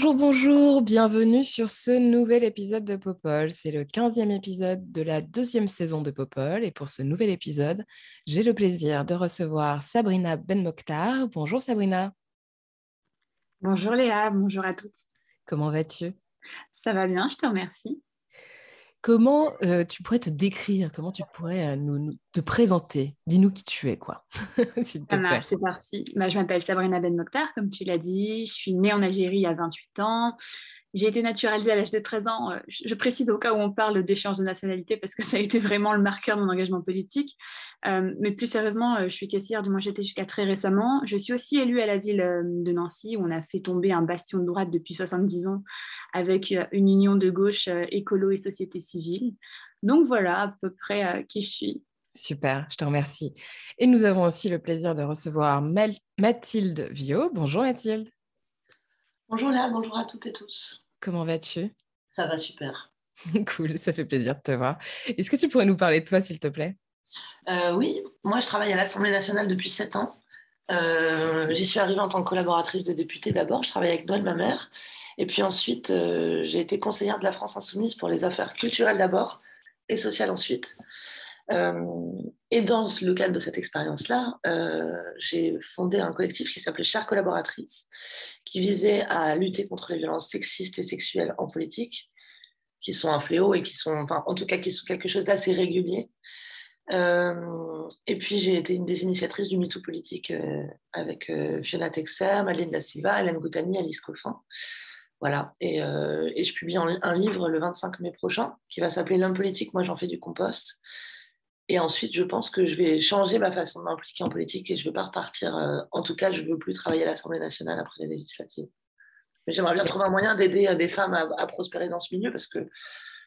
Bonjour, bonjour, bienvenue sur ce nouvel épisode de Popol. C'est le 15e épisode de la deuxième saison de Popol. Et pour ce nouvel épisode, j'ai le plaisir de recevoir Sabrina Ben Mokhtar. Bonjour Sabrina, Bonjour Léa, bonjour à toutes. comment vas-tu? Ça va bien, je te remercie. Comment euh, tu pourrais te décrire Comment tu pourrais euh, nous, nous- te présenter? Dis-nous qui tu es, quoi, s'il te Ça plaît. marche, c'est parti. Bah, je m'appelle Sabrina Ben Mokhtar, comme tu l'as dit. Je suis née en Algérie à 28 ans. J'ai été naturalisée à l'âge de 13 ans. Euh, Je précise au cas où on parle d'échange de nationalité parce que ça a été vraiment le marqueur de mon engagement politique. Euh, mais plus sérieusement, euh, je suis caissière, du moins j'étais jusqu'à très récemment. Je suis aussi élue à la ville de Nancy où on a fait tomber un bastion de droite depuis 70 ans avec une union de gauche écolo et société civile. Donc voilà à peu près qui je suis. Super, je te remercie. Et nous avons aussi le plaisir de recevoir Mathilde Viau. Bonjour Mathilde, Bonjour Léa, bonjour à toutes et tous. comment vas-tu? Ça va super. Cool, ça fait plaisir de te voir. Est-ce que tu pourrais nous parler de toi, s'il te plaît? Euh, oui, moi je travaille à l'Assemblée nationale depuis 7 ans. Euh, J'y suis arrivée en tant que collaboratrice de députée d'abord. Je travaille avec Noël, ma mère. Et puis ensuite, euh, j'ai été conseillère de la France Insoumise pour les affaires culturelles d'abord et sociales ensuite. Euh, et dans le cadre de cette expérience-là, euh, j'ai fondé un collectif qui s'appelait Chères collaboratrices, qui visait à lutter contre les violences sexistes et sexuelles en politique, qui sont un fléau et qui sont, en tout cas, qui sont quelque chose d'assez régulier. Euh, et puis, j'ai été une des initiatrices du MeToo politique avec Fiona Texer, Madeleine Da Silva, Hélène Goutani, Alice Coffin. Voilà. Et, et je publie un, un livre le 25 mai prochain qui va s'appeler L'homme politique, moi j'en fais du compost. Et ensuite, je pense que je vais changer ma façon de m'impliquer en politique et je ne vais pas repartir. euh, en tout cas, je ne veux plus travailler à l'Assemblée nationale après les législatives. Mais j'aimerais bien trouver un moyen d'aider euh, des femmes à, à prospérer dans ce milieu parce que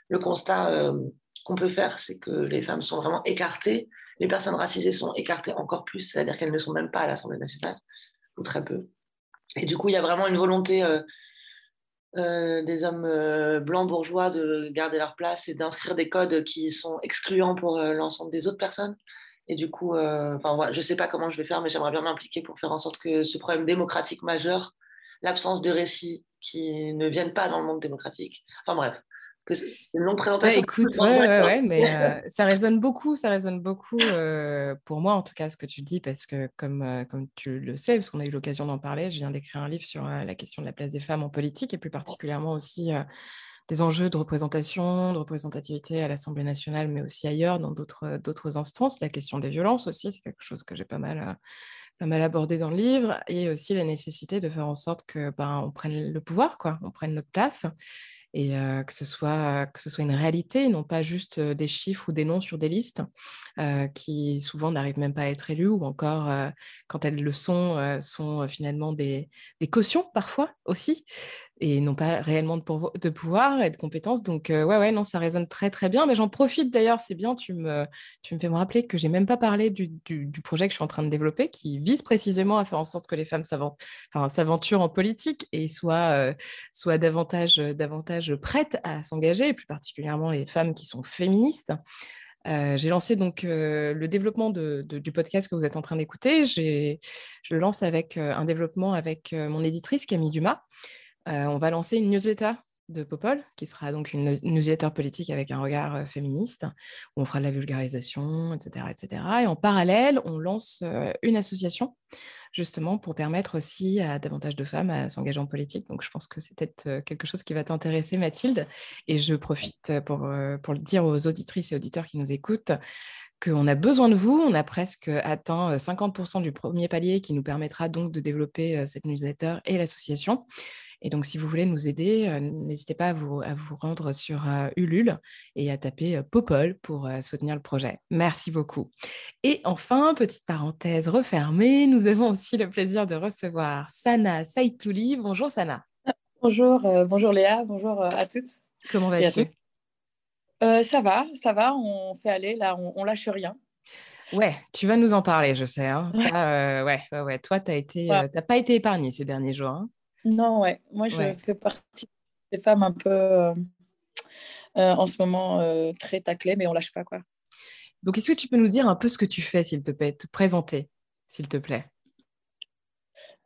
le constat euh, qu'on peut faire, c'est que les femmes sont vraiment écartées. Les personnes racisées sont écartées encore plus, c'est-à-dire qu'elles ne sont même pas à l'Assemblée nationale, ou très peu. Et du coup, il y a vraiment une volonté euh, euh, des hommes euh, blancs bourgeois de garder leur place et d'inscrire des codes qui sont excluants pour euh, l'ensemble des autres personnes. Et du coup, je ne sais pas comment je vais faire, mais j'aimerais bien m'impliquer pour faire en sorte que ce problème démocratique majeur, l'absence de récits qui ne viennent pas dans le monde démocratique, enfin bref, que c'est une longue Ouais, présentation. écoute, ouais, ouais, ouais, mais euh, ça résonne beaucoup, ça résonne beaucoup euh, pour moi en tout cas ce que tu dis parce que comme, euh, comme tu le sais, parce qu'on a eu l'occasion d'en parler, je viens d'écrire un livre sur la question de la place des femmes en politique et plus particulièrement aussi des enjeux de représentation, de représentativité à l'Assemblée nationale, mais aussi ailleurs dans d'autres instances. La question des violences aussi, c'est quelque chose que j'ai pas mal pas mal abordé dans le livre et aussi la nécessité de faire en sorte que ben, on prenne le pouvoir, quoi, on prenne notre place et que, ce soit, une réalité, non pas juste des chiffres ou des noms sur des listes qui souvent n'arrivent même pas à être élus ou encore, quand elles le sont, sont finalement des cautions parfois aussi et non pas réellement de, pouvoir et de compétences. Donc, euh, ouais, ouais, non, ça résonne très, très bien. Mais j'en profite d'ailleurs, c'est bien, tu me, tu me fais me rappeler que j'ai même pas parlé du, du- projet que je suis en train de développer qui vise précisément à faire en sorte que les femmes s'aventurent en politique et soient, euh, davantage, davantage prêtes à s'engager, et plus particulièrement les femmes qui sont féministes. Euh, j'ai lancé donc euh, le développement du podcast que vous êtes en train d'écouter. Je le lance avec euh, un développement avec euh, mon éditrice Camille Dumas. Euh, on va lancer une newsletter de Popol, qui sera donc une news- newsletter politique avec un regard euh, féministe, où on fera de la vulgarisation, etc. etc. Et en parallèle, on lance euh, une association, justement, pour permettre aussi à davantage de femmes à s'engager en politique. Donc, je pense que c'est peut-être quelque chose qui va t'intéresser, Mathilde. Et je profite pour, pour le dire aux auditrices et auditeurs qui nous écoutent qu'on a besoin de vous. On a presque atteint euh, 50% du premier palier qui nous permettra donc de développer cette newsletter et l'association. Et donc, si vous voulez nous aider, n'hésitez pas à vous, à vous rendre sur Ulule et à taper Popol pour soutenir le projet. Merci beaucoup. Et enfin, petite parenthèse refermée, nous avons aussi le plaisir de recevoir Sana Saitouli. Bonjour Sana. Bonjour, bonjour Léa, bonjour à toutes. Comment vas-tu? Ça va, ça va, on fait aller, là, on, on lâche rien. Ouais, tu vas nous en parler, je sais. Hein. Ça, ouais, ouais, ouais, Toi, tu n'as pas été épargnée ces derniers jours. Hein? Non, ouais. Moi, je fais partie des femmes un peu euh, euh, en ce moment euh, très taclées, mais on lâche pas, quoi. Donc, est-ce que tu peux nous dire un peu ce que tu fais, s'il te plaît, te présenter, s'il te plaît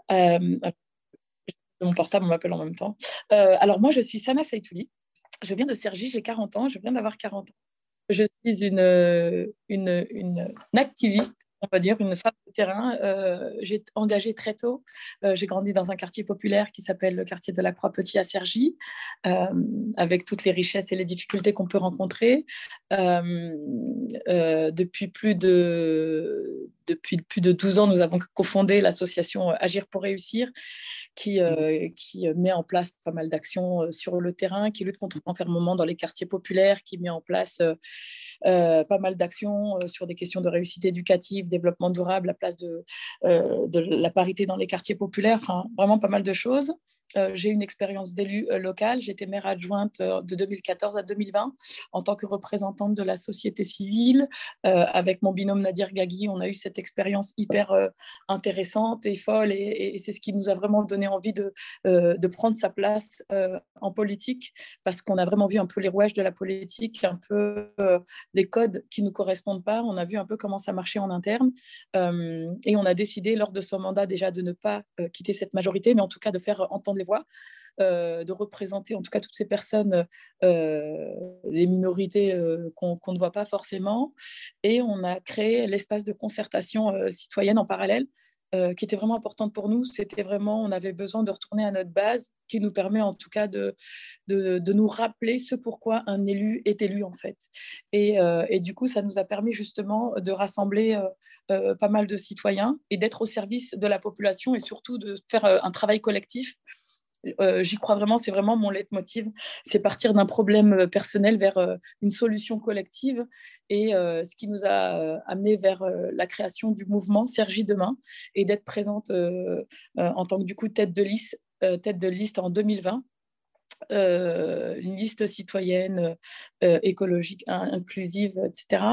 Mon portable, m'appelle en même temps. alors, moi, je suis Sana Saitouli. Je viens de Sergi, j'ai 40 ans. Je viens d'avoir 40 ans. Je suis une, une, une activiste on va dire, une femme de terrain. Euh, j'ai engagé très tôt. Euh, j'ai grandi dans un quartier populaire qui s'appelle le quartier de la Croix-Petit à Cergy, euh, avec toutes les richesses et les difficultés qu'on peut rencontrer. depuis, plus de, depuis plus de 12 ans, nous avons cofondé l'association Agir pour réussir, qui, qui met en place pas mal d'actions sur le terrain, qui lutte contre l'enfermement dans les quartiers populaires, qui met en place pas mal d'actions sur des questions de réussite éducative, développement durable, la place de, euh, la parité dans les quartiers populaires, vraiment pas mal de choses. Euh, j'ai une expérience d'élu euh, local. J'étais maire adjointe euh, de 2014 à 2020 en tant que représentante de la société civile. avec mon binôme Nadir Gagui, on a eu cette expérience hyper intéressante et folle et, c'est ce qui nous a vraiment donné envie de, de prendre sa place en politique parce qu'on a vraiment vu un peu les rouages de la politique, un peu les codes qui ne nous correspondent pas. On a vu un peu comment ça marchait en interne et on a décidé lors de son mandat déjà de ne pas quitter cette majorité, mais en tout cas de faire entendre les voix, euh, de représenter en tout cas toutes ces personnes, euh, les minorités euh, qu'on ne voit pas forcément. Et on a créé l'espace de concertation citoyenne en parallèle. qui était vraiment importante pour nous, c'était vraiment, on avait besoin de retourner à notre base, qui nous permet en tout cas de, de, nous rappeler ce pourquoi un élu est élu en fait. Et, et du coup, ça nous a permis justement de rassembler pas mal de citoyens et d'être au service de la population et surtout de faire un travail collectif euh, j'y crois vraiment, c'est vraiment mon leitmotiv. C'est partir d'un problème euh, personnel vers euh, une solution collective et ce qui nous a amené vers la création du mouvement Sergi Demain et d'être présente en tant que du coup tête de liste, tête de liste en 2020. une liste citoyenne, écologique, inclusive, etc.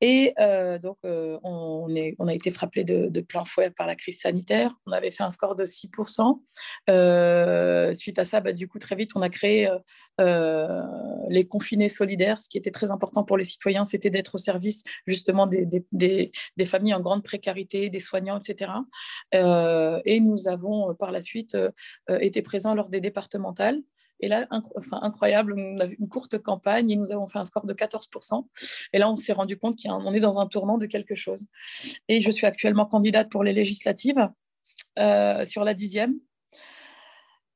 Et euh, donc, euh, on, a été frappé de, plein fouet par la crise sanitaire. On avait fait un score de 6%. Euh, suite à ça, bah, du coup, très vite, on a créé les confinés solidaires. Ce qui était très important pour les citoyens, c'était d'être au service justement des, familles en grande précarité, des soignants, etc. et nous avons par la suite été présents lors des départementales. Et là, enfin, incroyable, on a eu une courte campagne et nous avons fait un score de 14%. Et là, on s'est rendu compte qu'on est dans un tournant de quelque chose. Et je suis actuellement candidate pour les législatives euh, sur la dixième.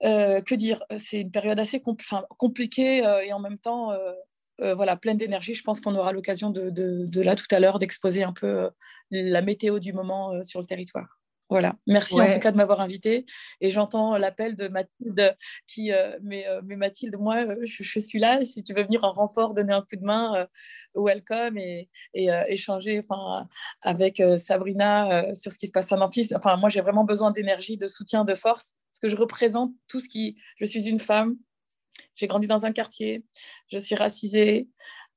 Euh, que dire C'est une période assez compliquée euh, et en même temps voilà, pleine d'énergie. Je pense qu'on aura l'occasion de, de, là tout à l'heure d'exposer un peu la météo du moment sur le territoire. Voilà, merci en tout cas de m'avoir invité. Et j'entends l'appel de Mathilde qui, euh, mais, euh, mais, Mathilde, moi, euh, je, suis là. Si tu veux venir en renfort, donner un coup de main, welcome et, et échanger enfin, avec Sabrina sur ce qui se passe en Amphi. Enfin, moi, j'ai vraiment besoin d'énergie, de soutien, de force, parce que je représente tout ce qui. Je suis une femme, j'ai grandi dans un quartier, je suis racisée,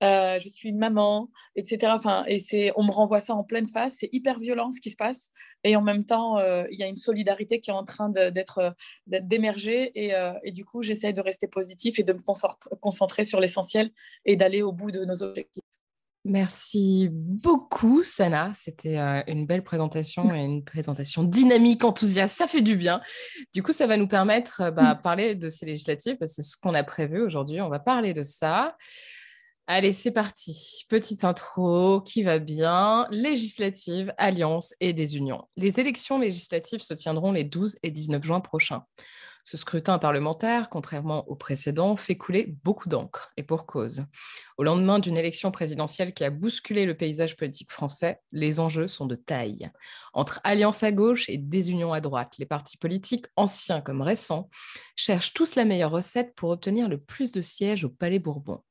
euh, je suis maman, etc. Enfin, et c'est, on me renvoie ça en pleine face. C'est hyper violent ce qui se passe. Et en même temps, euh, il y a une solidarité qui est en train d'être, d'émerger. Et, euh, et, du coup, j'essaie de rester positif et de me concentrer sur l'essentiel et d'aller au bout de nos objectifs. Merci beaucoup, Sana. C'était une belle présentation et une présentation dynamique, enthousiaste. Ça fait du bien. Du coup, ça va nous permettre de bah, parler de ces législatives parce que c'est ce qu'on a prévu aujourd'hui. On va parler de ça. Allez, c'est parti. Petite intro qui va bien. Législative, alliance et désunion. Les élections législatives se tiendront les 12 et 19 juin prochains. Ce scrutin parlementaire, contrairement au précédent, fait couler beaucoup d'encre, et pour cause. Au lendemain d'une élection présidentielle qui a bousculé le paysage politique français, les enjeux sont de taille. Entre alliance à gauche et désunion à droite, les partis politiques, anciens comme récents, cherchent tous la meilleure recette pour obtenir le plus de sièges au Palais Bourbon.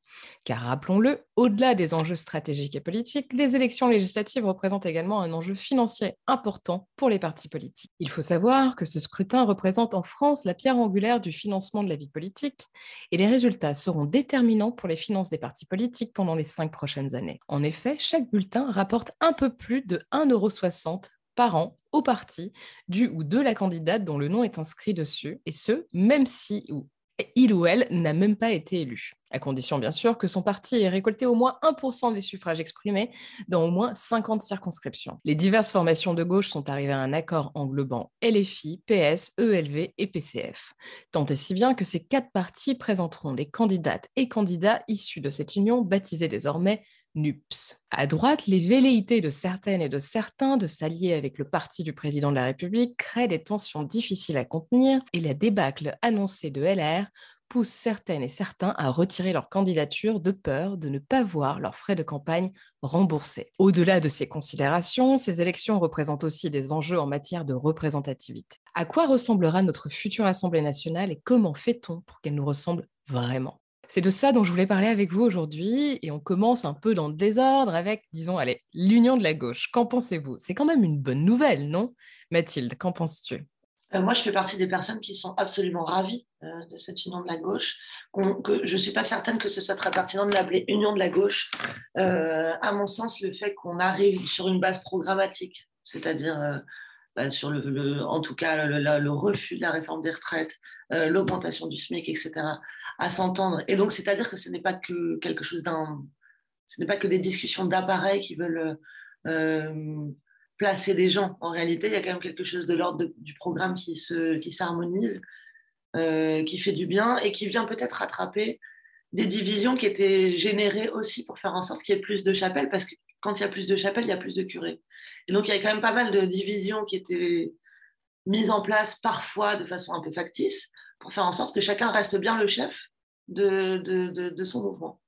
Car rappelons-le, au-delà des enjeux stratégiques et politiques, les élections législatives représentent également un enjeu financier important pour les partis politiques. Il faut savoir que ce scrutin représente en France la pierre angulaire du financement de la vie politique et les résultats seront déterminants pour les finances des partis politiques pendant les cinq prochaines années. En effet, chaque bulletin rapporte un peu plus de 1,60€ par an au parti du ou de la candidate dont le nom est inscrit dessus, et ce, même si ou il ou elle n'a même pas été élu, à condition bien sûr que son parti ait récolté au moins 1% des suffrages exprimés dans au moins 50 circonscriptions. Les diverses formations de gauche sont arrivées à un accord englobant LFI, PS, ELV et PCF. Tant et si bien que ces quatre partis présenteront des candidates et candidats issus de cette union baptisée désormais NUPS. À droite, les velléités de certaines et de certains de s'allier avec le parti du président de la République créent des tensions difficiles à contenir et la débâcle annoncée de LR pousse certaines et certains à retirer leur candidature de peur de ne pas voir leurs frais de campagne remboursés. Au-delà de ces considérations, ces élections représentent aussi des enjeux en matière de représentativité. À quoi ressemblera notre future Assemblée nationale et comment fait-on pour qu'elle nous ressemble vraiment? C'est de ça dont je voulais parler avec vous aujourd'hui et on commence un peu dans le désordre avec, disons, allez, l'union de la gauche. Qu'en pensez-vous? C'est quand même une bonne nouvelle, non? Mathilde, qu'en penses-tu? Euh, moi, je fais partie des personnes qui sont absolument ravies euh, de cette union de la gauche. je ne suis pas certaine que ce soit très pertinent de l'appeler union de la gauche. Euh, à mon sens, le fait qu'on arrive sur une base programmatique, c'est-à-dire sur le, en tout cas le, refus de la réforme des retraites, euh, l'augmentation du SMIC, etc., à s'entendre. Et donc, c'est-à-dire que ce n'est pas que quelque chose d'un, ce n'est pas que des discussions d'appareils qui veulent euh, placer des gens. En réalité, il y a quand même quelque chose de l'ordre du programme qui se, qui s'harmonise, euh, qui fait du bien et qui vient peut-être rattraper des divisions qui étaient générées aussi pour faire en sorte qu'il y ait plus de chapelles, parce que quand il y a plus de chapelles, il y a plus de curés. Et donc, il y a quand même pas mal de divisions qui étaient mises en place parfois de façon un peu factice pour faire en sorte que chacun reste bien le chef de, son mouvement.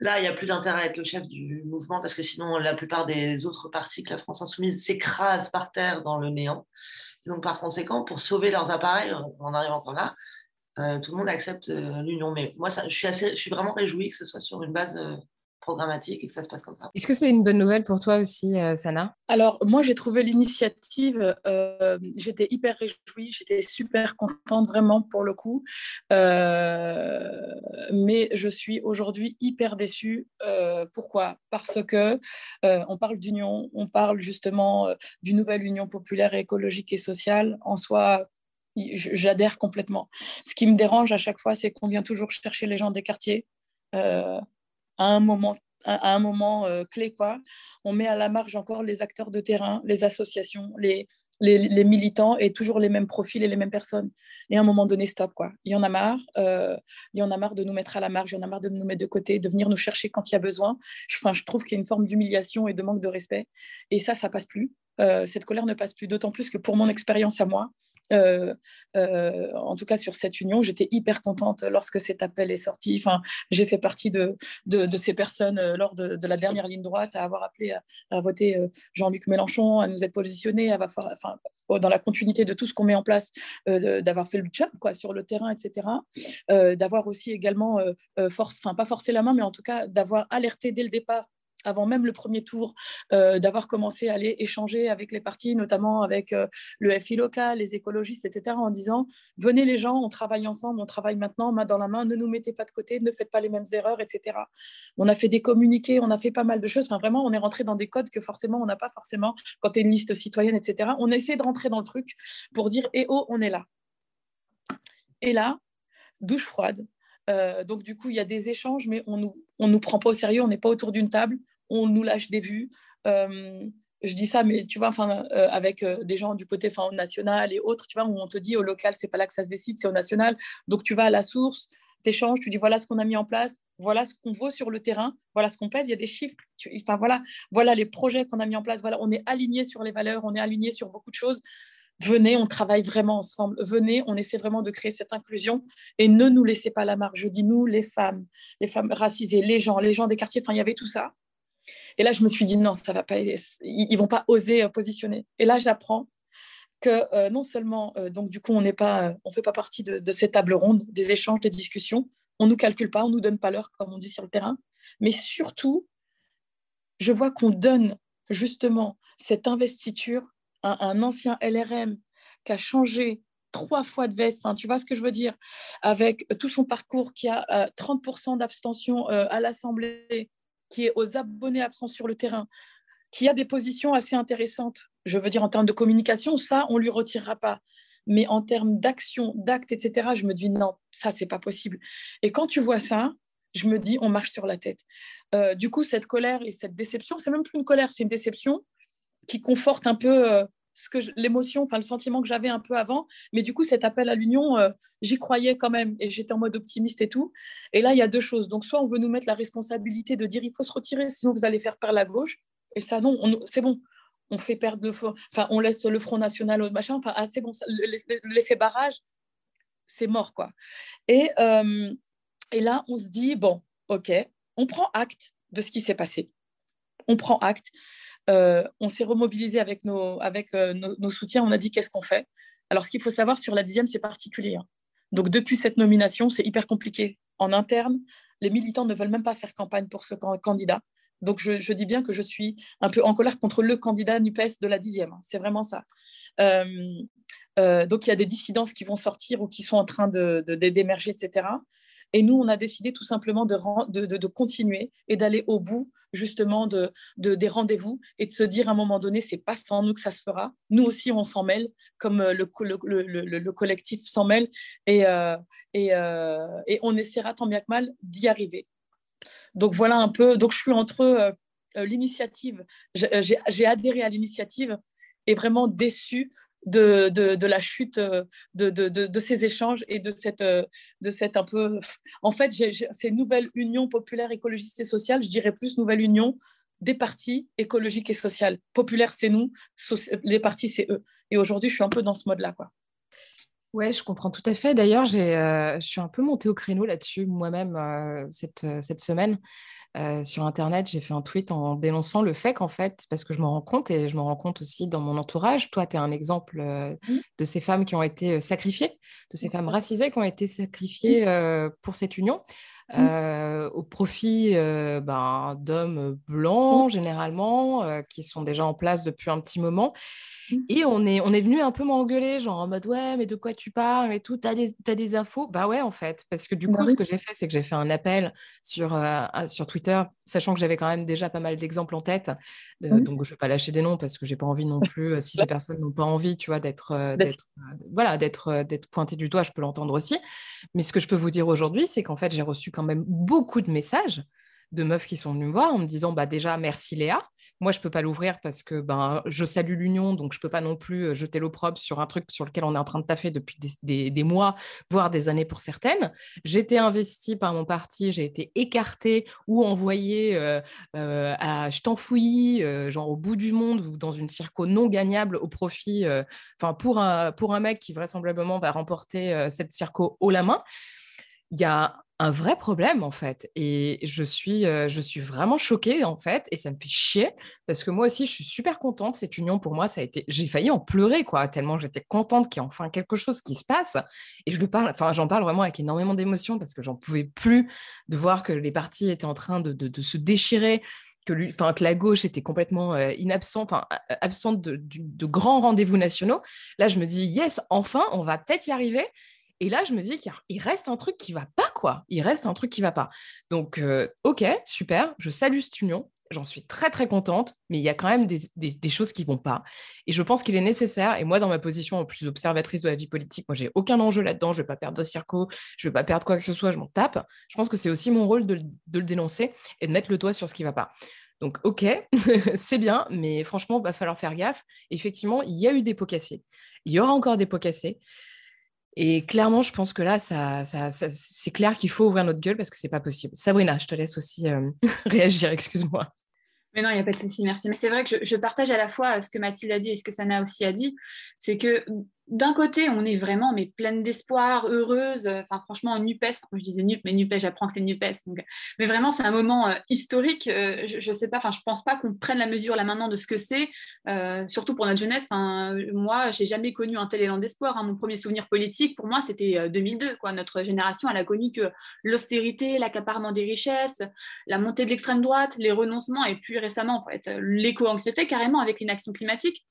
Là, il n'y a plus d'intérêt à être le chef du mouvement parce que sinon, la plupart des autres partis que la France insoumise s'écrasent par terre dans le néant. donc, par conséquent, pour sauver leurs appareils en arrivant là, euh, tout le monde accepte euh, l'union. Mais moi, je suis vraiment réjouie que ce soit sur une base euh, programmatique et que ça se passe comme ça. Est-ce que c'est une bonne nouvelle pour toi aussi, euh, Sana? Alors, moi, j'ai trouvé l'initiative, euh, j'étais hyper réjouie, j'étais super contente vraiment pour le coup, euh, mais je suis aujourd'hui hyper déçue. pourquoi? Parce que on parle d'union, on parle justement d'une nouvelle union populaire, écologique et sociale. En soi, j'adhère complètement. Ce qui me dérange à chaque fois, c'est qu'on vient toujours chercher les gens des quartiers à un moment à un moment euh, clé. Quoi. On met à la marge encore les acteurs de terrain, les associations, les, les, militants et toujours les mêmes profils et les mêmes personnes. Et à un moment donné, stop. Quoi. Il y en a marre. Euh, il y en a marre de nous mettre à la marge. Il y en a marre de nous mettre de côté, de venir nous chercher quand il y a besoin. Je, enfin, je trouve qu'il y a une forme d'humiliation et de manque de respect. Et ça, ça passe plus. Euh, cette colère ne passe plus. D'autant plus que pour mon expérience à moi, euh, euh, en tout cas sur cette union. J'étais hyper contente lorsque cet appel est sorti. Enfin, j'ai fait partie de, de, ces personnes euh, lors de, la dernière ligne droite à avoir appelé à, voter Jean-Luc Mélenchon, à nous être positionnés, à dans la continuité de tout ce qu'on met en place, d'avoir fait le job quoi, sur le terrain, etc. d'avoir aussi également, force, enfin pas forcé la main, mais en tout cas d'avoir alerté dès le départ avant même le premier tour, euh, d'avoir commencé à aller échanger avec les partis, notamment avec euh, le FI local, les écologistes, etc., en disant venez les gens, on travaille ensemble, on travaille maintenant, main dans la main, ne nous mettez pas de côté, ne faites pas les mêmes erreurs, etc. On a fait des communiqués, on a fait pas mal de choses. Enfin, vraiment, on est rentré dans des codes que forcément on n'a pas forcément quand tu une liste citoyenne, etc. On essaie de rentrer dans le truc pour dire eh oh, on est là. Et là, douche froide. Euh, donc, du coup, il y a des échanges, mais on nous, on nous prend pas au sérieux, on n'est pas autour d'une table on nous lâche des vues. Euh, je dis ça, mais tu vois, enfin, euh, avec euh, des gens du côté enfin, national et autres, tu vois, où on te dit au local, c'est pas là que ça se décide, c'est au national. Donc tu vas à la source, tu échanges, tu dis voilà ce qu'on a mis en place, voilà ce qu'on vaut sur le terrain, voilà ce qu'on pèse, il y a des chiffres, enfin voilà, voilà les projets qu'on a mis en place, voilà, on est aligné sur les valeurs, on est aligné sur beaucoup de choses. venez, on travaille vraiment ensemble. Venez, on essaie vraiment de créer cette inclusion et ne nous laissez pas la marge. Je dis nous, les femmes, les femmes racisées, les gens, les gens des quartiers, enfin, il y avait tout ça. Et là, je me suis dit non, ça va pas, ils vont pas oser euh, positionner. Et là, j'apprends que euh, non seulement, euh, donc du coup, on n'est pas, on fait pas partie de, ces tables rondes, des échanges, des discussions. On nous calcule pas, on nous donne pas l'heure, comme on dit sur le terrain. Mais surtout, je vois qu'on donne justement cette investiture à un ancien LRM qui a changé trois fois de veste, tu vois ce que je veux dire, avec tout son parcours, qui a 30% d'abstention à l'Assemblée, qui est aux abonnés absents sur le terrain, qui a des positions assez intéressantes. Je veux dire, en termes de communication, ça, on ne lui retirera pas. Mais en termes d'action, d'actes, etc., je me dis non, ça, c'est pas possible. Et quand tu vois ça, je me dis, on marche sur la tête. Euh, du coup, cette colère et cette déception, c'est même plus une colère, c'est une déception qui conforte un peu euh, l'émotion, enfin le sentiment que j'avais un peu avant. Mais du coup, cet appel à l'union, euh, j'y croyais quand même et j'étais en mode optimiste et tout. Et là, il y a deux choses. Donc, soit on veut nous mettre la responsabilité de dire il faut se retirer, sinon vous allez faire perdre la gauche. Et ça, non, c'est bon. On fait perdre le enfin, on laisse le Front National au machin. Enfin, ah, c'est bon, l'effet barrage, c'est mort, quoi. Et, euh, et là, on se dit bon, ok, on prend acte de ce qui s'est passé. On prend acte. Euh, on s'est remobilisé avec, euh, nos, soutiens. On a dit qu'est-ce qu'on fait? Alors, ce qu'il faut savoir sur la dixième, c'est particulier. Hein. Donc, depuis cette nomination, c'est hyper compliqué. En interne, les militants ne veulent même pas faire campagne pour ce candidat. Donc, je, dis bien que je suis un peu en colère contre le candidat NUPES de la dixième. Hein. C'est vraiment ça. Euh, donc, il y a des dissidences qui vont sortir ou qui sont en train d'émerger, de, etc. Et nous, on a décidé tout simplement de, de, continuer et d'aller au bout justement de, des rendez-vous et de se dire à un moment donné, c'est pas sans nous que ça se fera. Nous aussi, on s'en mêle, comme euh, le, le, le, collectif s'en mêle, et, euh, et, euh, et, on essaiera tant bien que mal d'y arriver. Donc voilà un peu, donc je suis entre l'initiative, j'ai adhéré à l'initiative et vraiment déçue de, la chute euh, de, de, ces échanges et de cette, euh, de cette un peu... En fait, c'est une nouvelle union populaire, écologiste et sociale, je dirais plus nouvelle union des partis écologiques et sociales. Populaire, c'est nous, les partis, c'est eux. Et aujourd'hui, je suis un peu dans ce mode-là. quoi. Ouais, je comprends tout à fait. D'ailleurs, euh, je suis un peu montée au créneau là-dessus moi-même cette, cette semaine. Euh, sur Internet, j'ai fait un tweet en dénonçant le fait qu'en fait, parce que je me rends compte et je me rends compte aussi dans mon entourage, toi, tu es un exemple euh, mmh. de ces femmes qui ont été euh, sacrifiées, de ces femmes racisées qui ont été sacrifiées mmh. pour cette union. Mmh. au profit ben, d'hommes blancs généralement qui sont déjà en place depuis un petit moment. Et on est, on est venu un peu m'engueuler genre en mode ouais mais de quoi tu parles et tout t'as des, as des infos? Bah ouais en fait. Parce que du bah coup ce que j'ai fait c'est que j'ai fait un appel sur, sur Twitter sachant que j'avais quand même déjà pas mal d'exemples en tête. Donc je vais pas lâcher des noms parce que j'ai pas envie non plus si ces personnes n'ont pas envie tu vois d'être voilà d'être d'être pointé du doigt je peux l'entendre aussi. Mais ce que je peux vous dire aujourd'hui c'est qu'en fait j'ai reçu quand même beaucoup de messages de meufs qui sont venues me voir en me disant bah déjà merci Léa. Moi je peux pas l'ouvrir parce que ben je salue l'union donc je peux pas non plus euh, jeter l'opprobre sur un truc sur lequel on est en train de taffer depuis des, mois voire des années pour certaines. Été investie par mon parti, j'ai été écartée ou envoyée euh, euh, à je t'enfouis genre au bout du monde ou dans une circo non gagnable au profit enfin pour un pour un mec qui vraisemblablement va remporter cette circo haut la main. Il y a un vrai problème en fait. Et je suis, euh, je suis vraiment choquée en fait, et ça me fait chier parce que moi aussi, je suis super contente. Cette union pour moi, ça a été, j'ai failli en pleurer quoi, tellement j'étais contente qu'il y ait enfin quelque chose qui se passe. Et je le parle, enfin, j'en parle vraiment avec énormément d'émotion parce que j'en pouvais plus de voir que les partis étaient en train de, de, se déchirer. Que, lui, que la gauche était complètement euh, inabsente, absente de, de grands rendez-vous nationaux. Là, je me dis, yes, enfin, on va peut-être y arriver. Et là, je me dis qu'il reste un truc qui va pas, quoi. Il reste un truc qui va pas. Donc, euh, ok, super, je salue cette union. J'en suis très, très contente, mais il y a quand même des, choses qui vont pas. Et je pense qu'il est nécessaire, et moi, dans ma position en plus observatrice de la vie politique, moi, j'ai aucun enjeu là-dedans. Je vais pas perdre de circo, je vais pas perdre quoi que ce soit, je m'en tape. Je pense que c'est aussi mon rôle de, le dénoncer et de mettre le doigt sur ce qui va pas. Donc, ok, c'est bien, mais franchement, il va falloir faire gaffe. Effectivement, il y a eu des pots cassés. Il y aura encore des pots cassés. Et clairement, je pense que là, ça, c'est clair qu'il faut ouvrir notre gueule parce que c'est pas possible. Sabrina, je te laisse aussi euh, réagir, excuse-moi. Mais non, il n'y a pas de souci, merci. Mais c'est vrai que je, je, partage à la fois ce que Mathilde a dit et ce que Sana aussi a dit. C'est que d'un côté, on est vraiment mais pleine d'espoir, heureuse. Enfin, franchement, NUPES, je disais NUP, mais NUPES, j'apprends que c'est NUPES. mais vraiment, c'est un moment euh, historique. Euh, je ne sais pas, enfin, je pense pas qu'on prenne la mesure là maintenant de ce que c'est, euh, surtout pour notre jeunesse. Enfin, moi, j'ai jamais connu un tel élan d'espoir. Hein. Mon premier souvenir politique, pour moi, c'était 2002. Quoi. Notre génération, elle a connu que l'austérité, l'accaparement des richesses, la montée de l'extrême droite, les renoncements, et puis récemment, en fait, l'éco-anxiété carrément avec l'inaction climatique.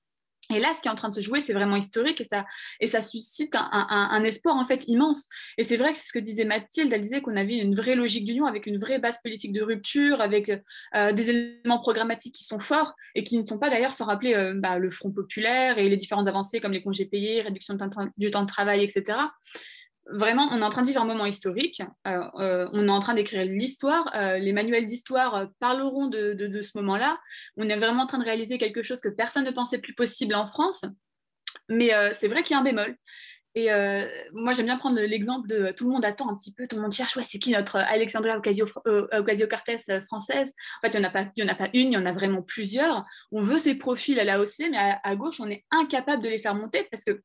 Et là, ce qui est en train de se jouer, c'est vraiment historique et ça, suscite un, espoir en fait immense. Et c'est vrai que c'est ce que disait Mathilde, elle disait qu'on avait une vraie logique d'union avec une vraie base politique de rupture, avec euh, des éléments programmatiques qui sont forts et qui ne sont pas d'ailleurs sans rappeler euh, bah, le Front populaire et les différentes avancées comme les congés payés, réduction du temps de travail, etc vraiment, on est en train de vivre un moment historique. Euh, euh, on est en train d'écrire l'histoire. Euh, les manuels d'histoire parleront de, ce moment-là. On est vraiment en train de réaliser quelque chose que personne ne pensait plus possible en France. Mais c'est vrai qu'il y a un bémol. Et moi, j'aime bien prendre l'exemple de tout le monde attend un petit peu, tout le monde cherche, ouais, c'est qui notre Alexandria Ocasio-Cortez française? En fait, il n'y en, a pas, en a pas une, il y en a vraiment plusieurs. On veut ces profils à la hausse, mais à, à, gauche, on est incapable de les faire monter parce que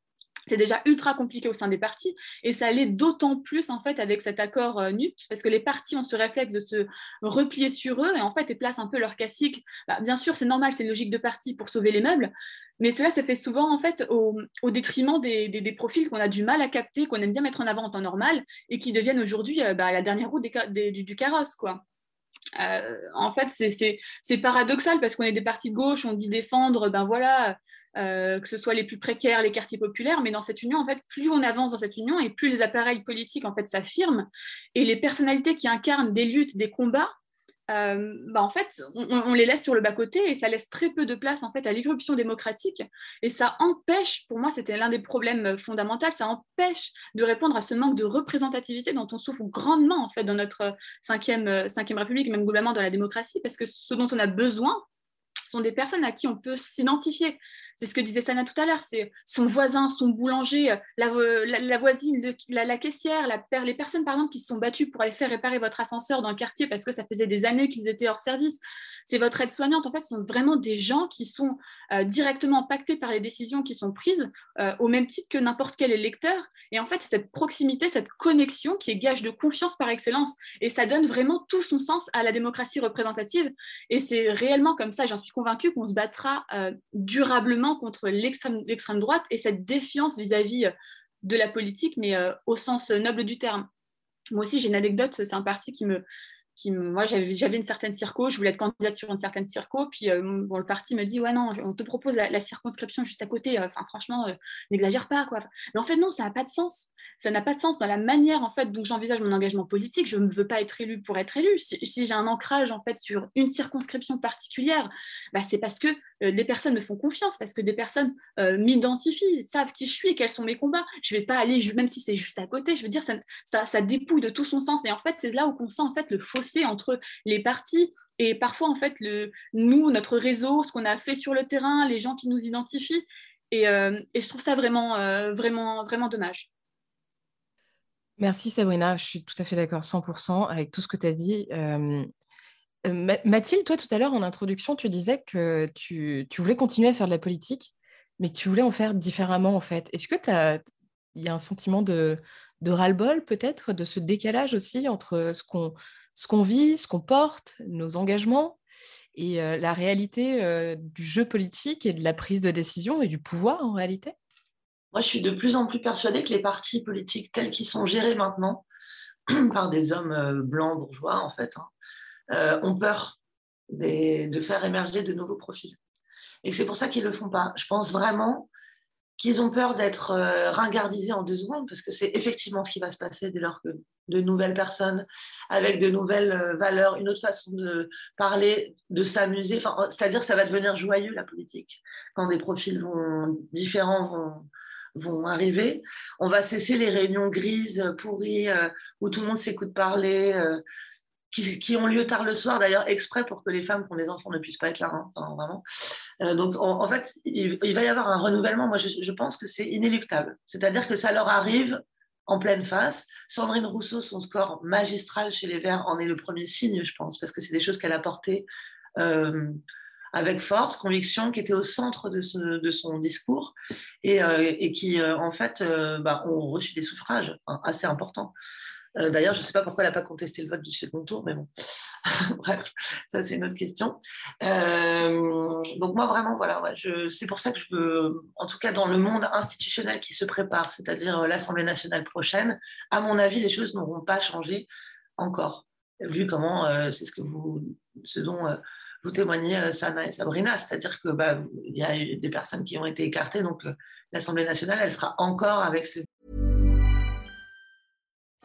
c'est déjà ultra compliqué au sein des partis et ça l'est d'autant plus en fait avec cet accord euh, parce que les partis ont ce réflexe de se replier sur eux et en fait ils placent un peu leur classique. Bah, bien sûr, c'est normal, c'est une logique de parti pour sauver les meubles, mais cela se fait souvent en fait au, détriment des, profils qu'on a du mal à capter, qu'on aime bien mettre en avant en temps normal et qui deviennent aujourd'hui euh, bah, la dernière roue du, carrosse quoi. Euh, en fait, c'est paradoxal parce qu'on est des partis de gauche, on dit défendre, ben voilà, euh, que ce soit les plus précaires, les quartiers populaires, mais dans cette union, en fait, plus on avance dans cette union et plus les appareils politiques en fait s'affirment. Et les personnalités qui incarnent des luttes, des combats, euh, bah, en fait, on, les laisse sur le bas côté et ça laisse très peu de place en fait à l'irruption démocratique et ça empêche, pour moi, c'était l'un des problèmes fondamentaux, ça empêche de répondre à ce manque de représentativité dont on souffre grandement en fait dans notre cinquième, cinquième République, même globalement dans la démocratie, parce que ce dont on a besoin sont des personnes à qui on peut s'identifier. C'est ce que disait Sana tout à l'heure, c'est son voisin, son boulanger, euh, la, voisine, la, caissière, les personnes qui se sont battues pour aller faire réparer votre ascenseur dans le quartier parce que ça faisait des années qu'ils étaient hors service. C'est votre aide-soignante. En fait, ce sont vraiment des gens qui sont euh, directement impactés par les décisions qui sont prises euh, au même titre que n'importe quel électeur. Et en fait, cette proximité, cette connexion qui est gage de confiance par excellence. Et ça donne vraiment tout son sens à la démocratie représentative. Et c'est réellement comme ça, j'en suis convaincue, qu'on se battra durablement contre l'extrême droite et cette défiance vis-à-vis euh, de la politique, mais euh, au sens noble du terme. Moi aussi, j'ai une anecdote, c'est un parti qui me, moi j'avais une certaine circo, je voulais être candidate sur une certaine circo, puis euh, bon, le parti me dit ouais non, on te propose la, circonscription juste à côté, enfin franchement, n'exagère pas quoi. Mais en fait non, ça n'a pas de sens. Ça n'a pas de sens dans la manière en fait dont j'envisage mon engagement politique. Je ne veux pas être élu pour être élu. Si, j'ai un ancrage en fait sur une circonscription particulière, bah, c'est parce que euh, des personnes me font confiance, parce que des personnes euh, m'identifient, savent qui je suis, quels sont mes combats. Je ne vais pas aller, même si c'est juste à côté, je veux dire, ça, ça, dépouille de tout son sens. Et en fait, c'est là où on sent en fait le fossé entre les partis et parfois en fait le, nous, notre réseau, ce qu'on a fait sur le terrain, les gens qui nous identifient. Et, euh, je trouve ça vraiment, vraiment, vraiment dommage. Merci Sabrina, je suis tout à fait d'accord 100% avec tout ce que tu as dit. Mathilde, toi tout à l'heure en introduction, tu disais que tu, voulais continuer à faire de la politique, mais que tu voulais en faire différemment en fait. Est-ce que il y a un sentiment de, de ras-le-bol peut-être, de ce décalage aussi entre ce qu'on vit, ce qu'on porte, nos engagements et la réalité du jeu politique et de la prise de décision et du pouvoir en réalité? Moi, je suis de plus en plus persuadée que les partis politiques tels qu'ils sont gérés maintenant par des hommes euh, blancs bourgeois, en fait, hein, euh, ont peur de faire émerger de nouveaux profils. Et c'est pour ça qu'ils ne le font pas. Je pense vraiment qu'ils ont peur d'être euh, ringardisés en deux secondes, parce que c'est effectivement ce qui va se passer dès lors que de nouvelles personnes, avec de nouvelles valeurs, une autre façon de parler, de s'amuser, c'est-à-dire que ça va devenir joyeux la politique, quand des profils différents vont, arriver. On va cesser les réunions grises, pourries, euh, où tout le monde s'écoute parler, euh, qui, ont lieu tard le soir, d'ailleurs, exprès pour que les femmes qui ont des enfants ne puissent pas être là, hein, vraiment. Euh, donc, en, fait, il, va y avoir un renouvellement. Moi, je, pense que c'est inéluctable. C'est-à-dire que ça leur arrive en pleine face. Sandrine Rousseau, son score magistral chez les Verts en est le premier signe, je pense, parce que c'est des choses qu'elle a portées avec force, conviction, qui était au centre de, son discours et, qui, en fait, bah, ont reçu des suffrages hein, assez importants. Euh, d'ailleurs, je ne sais pas pourquoi elle n'a pas contesté le vote du second tour, mais bon, bref, ça c'est une autre question. Euh, donc moi vraiment, voilà, c'est pour ça que je veux, en tout cas dans le monde institutionnel qui se prépare, c'est-à-dire euh, l'Assemblée nationale prochaine, à mon avis, les choses n'auront pas changé encore, vu comment c'est ce que vous, ce dont vous témoignez, Sana et Sabrina, c'est-à-dire que bah, il y a eu des personnes qui ont été écartées, donc l'Assemblée nationale, elle sera encore avec ces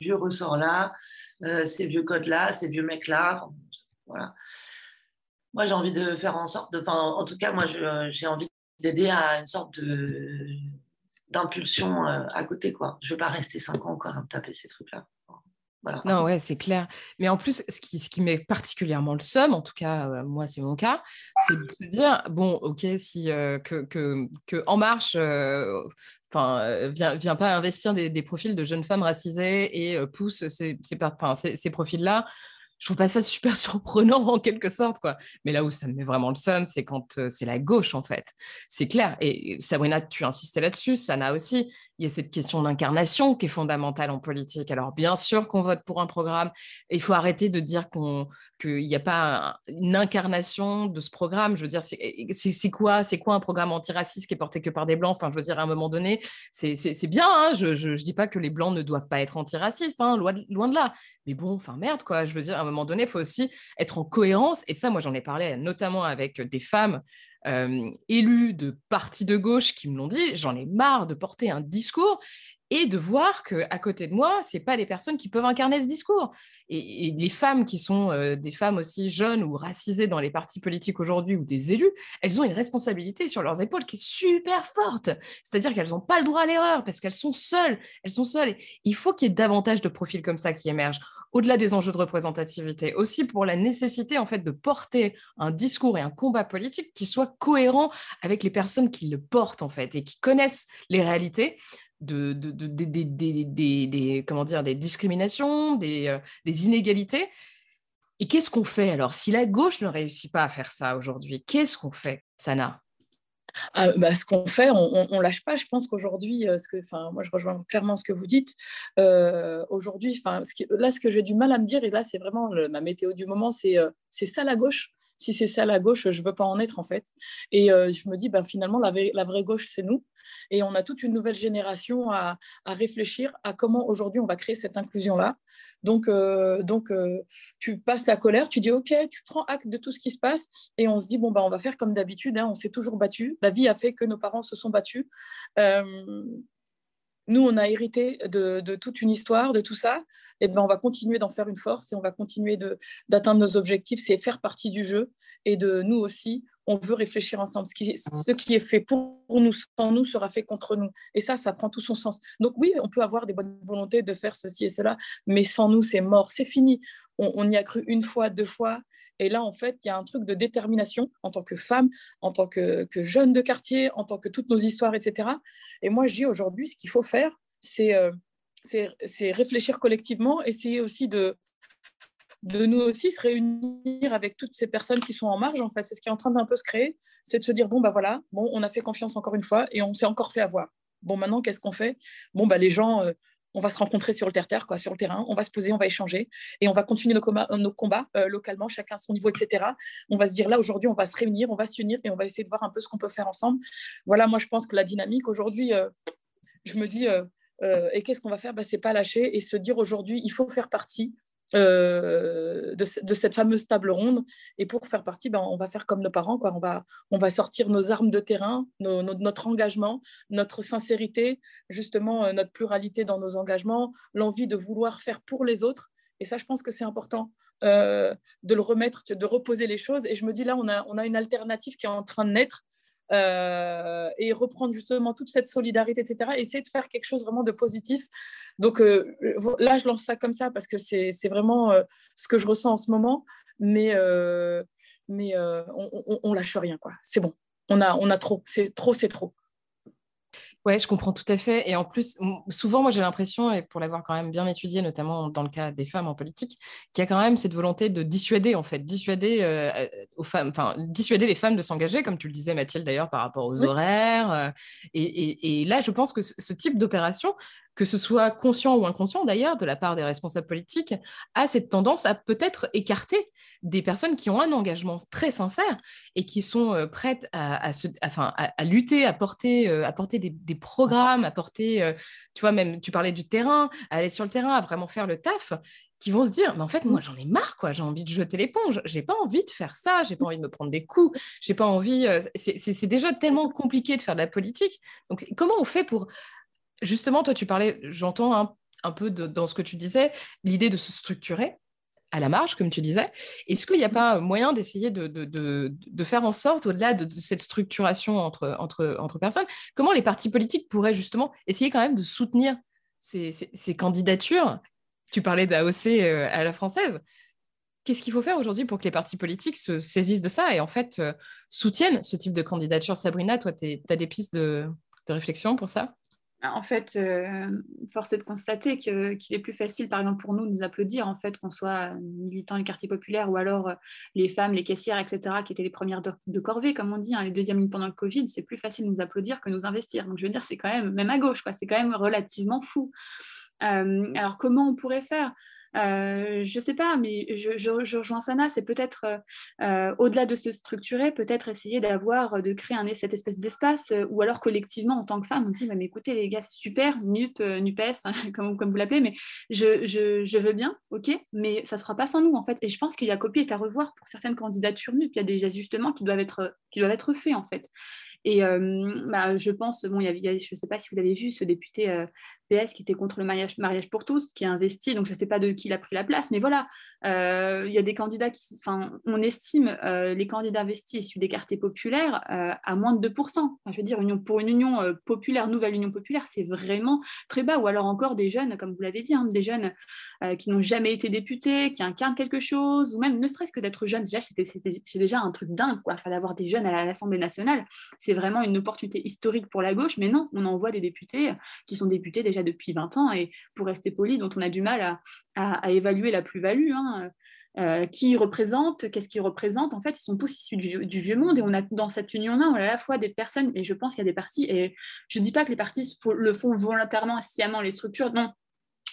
vieux ressorts-là, euh, ces vieux codes-là, ces vieux mecs-là. voilà. Moi, j'ai envie de faire en sorte de. En tout cas, moi, j'ai envie d'aider à une sorte d'impulsion euh, à côté. Quoi. Je ne vais pas rester cinq ans encore à me taper ces trucs-là. Non, ouais, c'est clair. Mais en plus, ce qui, ce qui met particulièrement le somme, en tout cas, euh, moi, c'est mon cas, c'est de se dire, bon, ok, si que, que, que, En Marche enfin, euh, pas investir des, profils de jeunes femmes racisées et euh, pousse ces profils-là je trouve pas ça super surprenant en quelque sorte quoi. Mais là où ça me met vraiment le seum, c'est quand euh, c'est la gauche en fait. C'est clair. Et Sabrina, tu insistais là-dessus, Sana aussi. Il y a cette question d'incarnation qui est fondamentale en politique. Alors bien sûr qu'on vote pour un programme, il faut arrêter de dire qu'il n'y a pas une incarnation de ce programme. Je veux dire, c'est quoi, quoi un programme antiraciste qui est porté que par des blancs? Enfin, je veux dire, à un moment donné, c'est bien. Hein. je ne dis pas que les blancs ne doivent pas être antiracistes, hein, loin, loin de là. Mais bon, enfin merde quoi. Je veux dire, moment donné, il faut aussi être en cohérence. Et ça, moi, j'en ai parlé notamment avec des femmes euh, élues de partis de gauche qui me l'ont dit. J'en ai marre de porter un discours et de voir que à côté de moi, c'est pas des personnes qui peuvent incarner ce discours. Et, les femmes qui sont euh, des femmes aussi jeunes ou racisées dans les partis politiques aujourd'hui ou des élus, elles ont une responsabilité sur leurs épaules qui est super forte. C'est-à-dire qu'elles n'ont pas le droit à l'erreur parce qu'elles sont seules. Elles sont seules. il faut qu'il y ait davantage de profils comme ça qui émergent, au-delà des enjeux de représentativité, aussi pour la nécessité en fait de porter un discours et un combat politique qui soit cohérent avec les personnes qui le portent en fait et qui connaissent les réalités de, des, comment dire, des discriminations, des, euh, des inégalités. Et qu'est-ce qu'on fait alors? Si la gauche ne réussit pas à faire ça aujourd'hui, qu'est-ce qu'on fait, Sana? Ah, bah, ce qu'on fait, on, ne lâche pas. Je pense qu'aujourd'hui, euh, moi je rejoins clairement ce que vous dites. Euh, aujourd'hui, là, ce que j'ai du mal à me dire, et là, c'est vraiment ma météo du moment, c'est c'est ça la gauche si c'est ça la gauche, je veux pas en être en fait. Et euh, je me dis, ben, finalement, la, la vraie gauche, c'est nous. Et on a toute une nouvelle génération à, à réfléchir à comment aujourd'hui on va créer cette inclusion-là. Donc, euh, euh, tu passes la colère, tu dis, OK, tu prends acte de tout ce qui se passe et on se dit, bon, ben, on va faire comme d'habitude, hein, on s'est toujours battu. La vie a fait que nos parents se sont battus. Nous, on a hérité de, toute une histoire, de tout ça, et ben on va continuer d'en faire une force et on va continuer d'atteindre nos objectifs. C'est faire partie du jeu et de nous aussi, on veut réfléchir ensemble. Ce qui, est fait pour nous, sans nous, sera fait contre nous. Et ça, ça prend tout son sens. Donc oui, on peut avoir des bonnes volontés de faire ceci et cela, mais sans nous, c'est mort, c'est fini. On y a cru une fois, deux fois, et là, en fait, il y a un truc de détermination en tant que femme, en tant que, jeune de quartier, en tant que toutes nos histoires, etc. Et moi, je dis aujourd'hui, ce qu'il faut faire, c'est euh, réfléchir collectivement, essayer aussi de, nous aussi se réunir avec toutes ces personnes qui sont en marge, en fait. C'est ce qui est en train d'un peu se créer, c'est de se dire, bon, bah voilà, bon, on a fait confiance encore une fois et on s'est encore fait avoir. Bon, maintenant, qu'est-ce qu'on fait? Bon, bah les gens, euh, on va se rencontrer sur le terre-terre, sur le terrain, on va se poser, on va échanger et on va continuer nos, combats, nos combats euh, localement, chacun à son niveau, etc. On va se dire là aujourd'hui, on va se réunir, on va s'unir et on va essayer de voir un peu ce qu'on peut faire ensemble. Voilà, moi je pense que la dynamique aujourd'hui, euh, je me dis, euh, et qu'est-ce qu'on va faire? Bah, C'est pas lâcher et se dire aujourd'hui, il faut faire partie euh, de, cette fameuse table ronde. Et pour faire partie, ben, on va faire comme nos parents. Quoi. On, va, on va sortir nos armes de terrain, notre engagement, notre sincérité, justement euh, notre pluralité dans nos engagements, l'envie de vouloir faire pour les autres. Et ça, je pense que c'est important de le remettre, de reposer les choses. Et je me dis là, on a, on a une alternative qui est en train de naître. Et reprendre justement toute cette solidarité, etc. Essayer de faire quelque chose vraiment de positif. Donc là, je lance ça comme ça parce que c'est vraiment ce que je ressens en ce moment. Mais, mais on, on, on, lâche rien, quoi. C'est bon. On a, on a trop. C'est trop, c'est trop. Ouais, je comprends tout à fait. Et en plus, souvent, moi, j'ai l'impression, et pour l'avoir quand même bien étudié, notamment dans le cas des femmes en politique, qu'il y a quand même cette volonté de dissuader, en fait, dissuader euh, aux femmes, enfin, dissuader les femmes de s'engager, comme tu le disais, Mathilde, d'ailleurs, par rapport aux horaires. Euh, et, et, là, je pense que ce type d'opération, que ce soit conscient ou inconscient d'ailleurs de la part des responsables politiques, a cette tendance à peut-être écarter des personnes qui ont un engagement très sincère et qui sont euh, prêtes à, enfin, à, lutter, à porter, euh, à porter des, programmes, à porter, euh, tu vois, même tu parlais du terrain, à aller sur le terrain, à vraiment faire le taf qui vont se dire mais en fait moi j'en ai marre quoi. J'ai envie de jeter l'éponge. J'ai pas envie de faire ça. J'ai pas envie de me prendre des coups. J'ai pas envie c'est déjà tellement compliqué de faire de la politique. Donc comment on fait pour justement, toi, tu parlais, j'entends un, peu dans ce que tu disais, l'idée de se structurer à la marge, comme tu disais. Est-ce qu'il n'y a pas moyen d'essayer de, faire en sorte, au-delà de, cette structuration entre, entre, entre personnes, comment les partis politiques pourraient justement essayer quand même de soutenir ces, candidatures? Tu parlais d'AOC euh, à la française. Qu'est-ce qu'il faut faire aujourd'hui pour que les partis politiques se saisissent de ça et en fait euh, soutiennent ce type de candidature? Sabrina, toi, tu as des pistes de réflexion pour ça? En fait, euh, force est de constater qu'il est plus facile, par exemple, pour nous de nous applaudir, en fait, qu'on soit militants du quartier populaire ou alors euh, les femmes, les caissières, etc., qui étaient les premières de, corvée, comme on dit, hein, les deuxièmes lignes pendant le Covid, c'est plus facile de nous applaudir que de nous investir. Donc, je veux dire, c'est quand même, même à gauche, c'est quand même relativement fou. Euh, alors, comment on pourrait faire? Euh, je ne sais pas, mais je, rejoins Sana, c'est peut-être, euh, euh, au-delà de se structurer, peut-être essayer d'avoir, de créer un, cette espèce d'espace, ou alors collectivement, en tant que femme, on dit, mais écoutez les gars, c'est super, NUP, NUPES, comme, comme vous l'appelez, mais je, veux bien, ok, mais ça ne sera pas sans nous, en fait. Et je pense qu'il y a copier et à revoir pour certaines candidatures NUP, il y a des ajustements qui doivent être, qui doivent être faits, en fait. Et bah, je pense, bon, il y a, je ne sais pas si vous l'avez vu, ce député PS qui était contre le mariage, pour tous, qui a investi, donc je ne sais pas de qui il a pris la place, mais voilà, il y a des candidats qui, enfin, on estime les candidats investis issus des quartiers populaires à moins de 2%. je veux dire, pour une union populaire, nouvelle union populaire, c'est vraiment très bas. Ou alors encore des jeunes, comme vous l'avez dit, hein, des jeunes qui n'ont jamais été députés, qui incarnent quelque chose, ou même ne serait-ce que d'être jeune, déjà, c'est déjà un truc dingue, quoi. Enfin, d'avoir des jeunes à l'Assemblée nationale, c'est vraiment une opportunité historique pour la gauche, mais non, on envoie des députés qui sont députés déjà depuis 20 ans et pour rester poli, dont on a du mal à, évaluer la plus-value. Hein, euh, qui représentent, qu'est-ce qu'ils représentent. En fait, ils sont tous issus du, vieux monde et on a dans cette union-là, on a à la fois des personnes, et je pense qu'il y a des partis, et je ne dis pas que les partis le font volontairement, sciemment, les structures, non,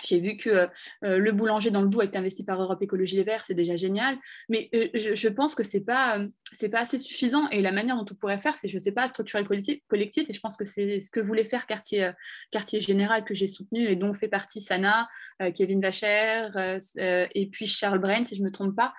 j'ai vu que euh, euh, le boulanger dans le Doubs a été investi par Europe Écologie Les Verts, c'est déjà génial. Mais euh, je, pense que ce n'est pas, pas assez suffisant. Et la manière dont on pourrait faire, c'est, je ne sais pas, structurer le collectif. Et je pense que c'est ce que voulait faire Quartier, Quartier Général que j'ai soutenu et dont fait partie Sana, Kevin Vacher et puis Charles Brain, si je ne me trompe pas.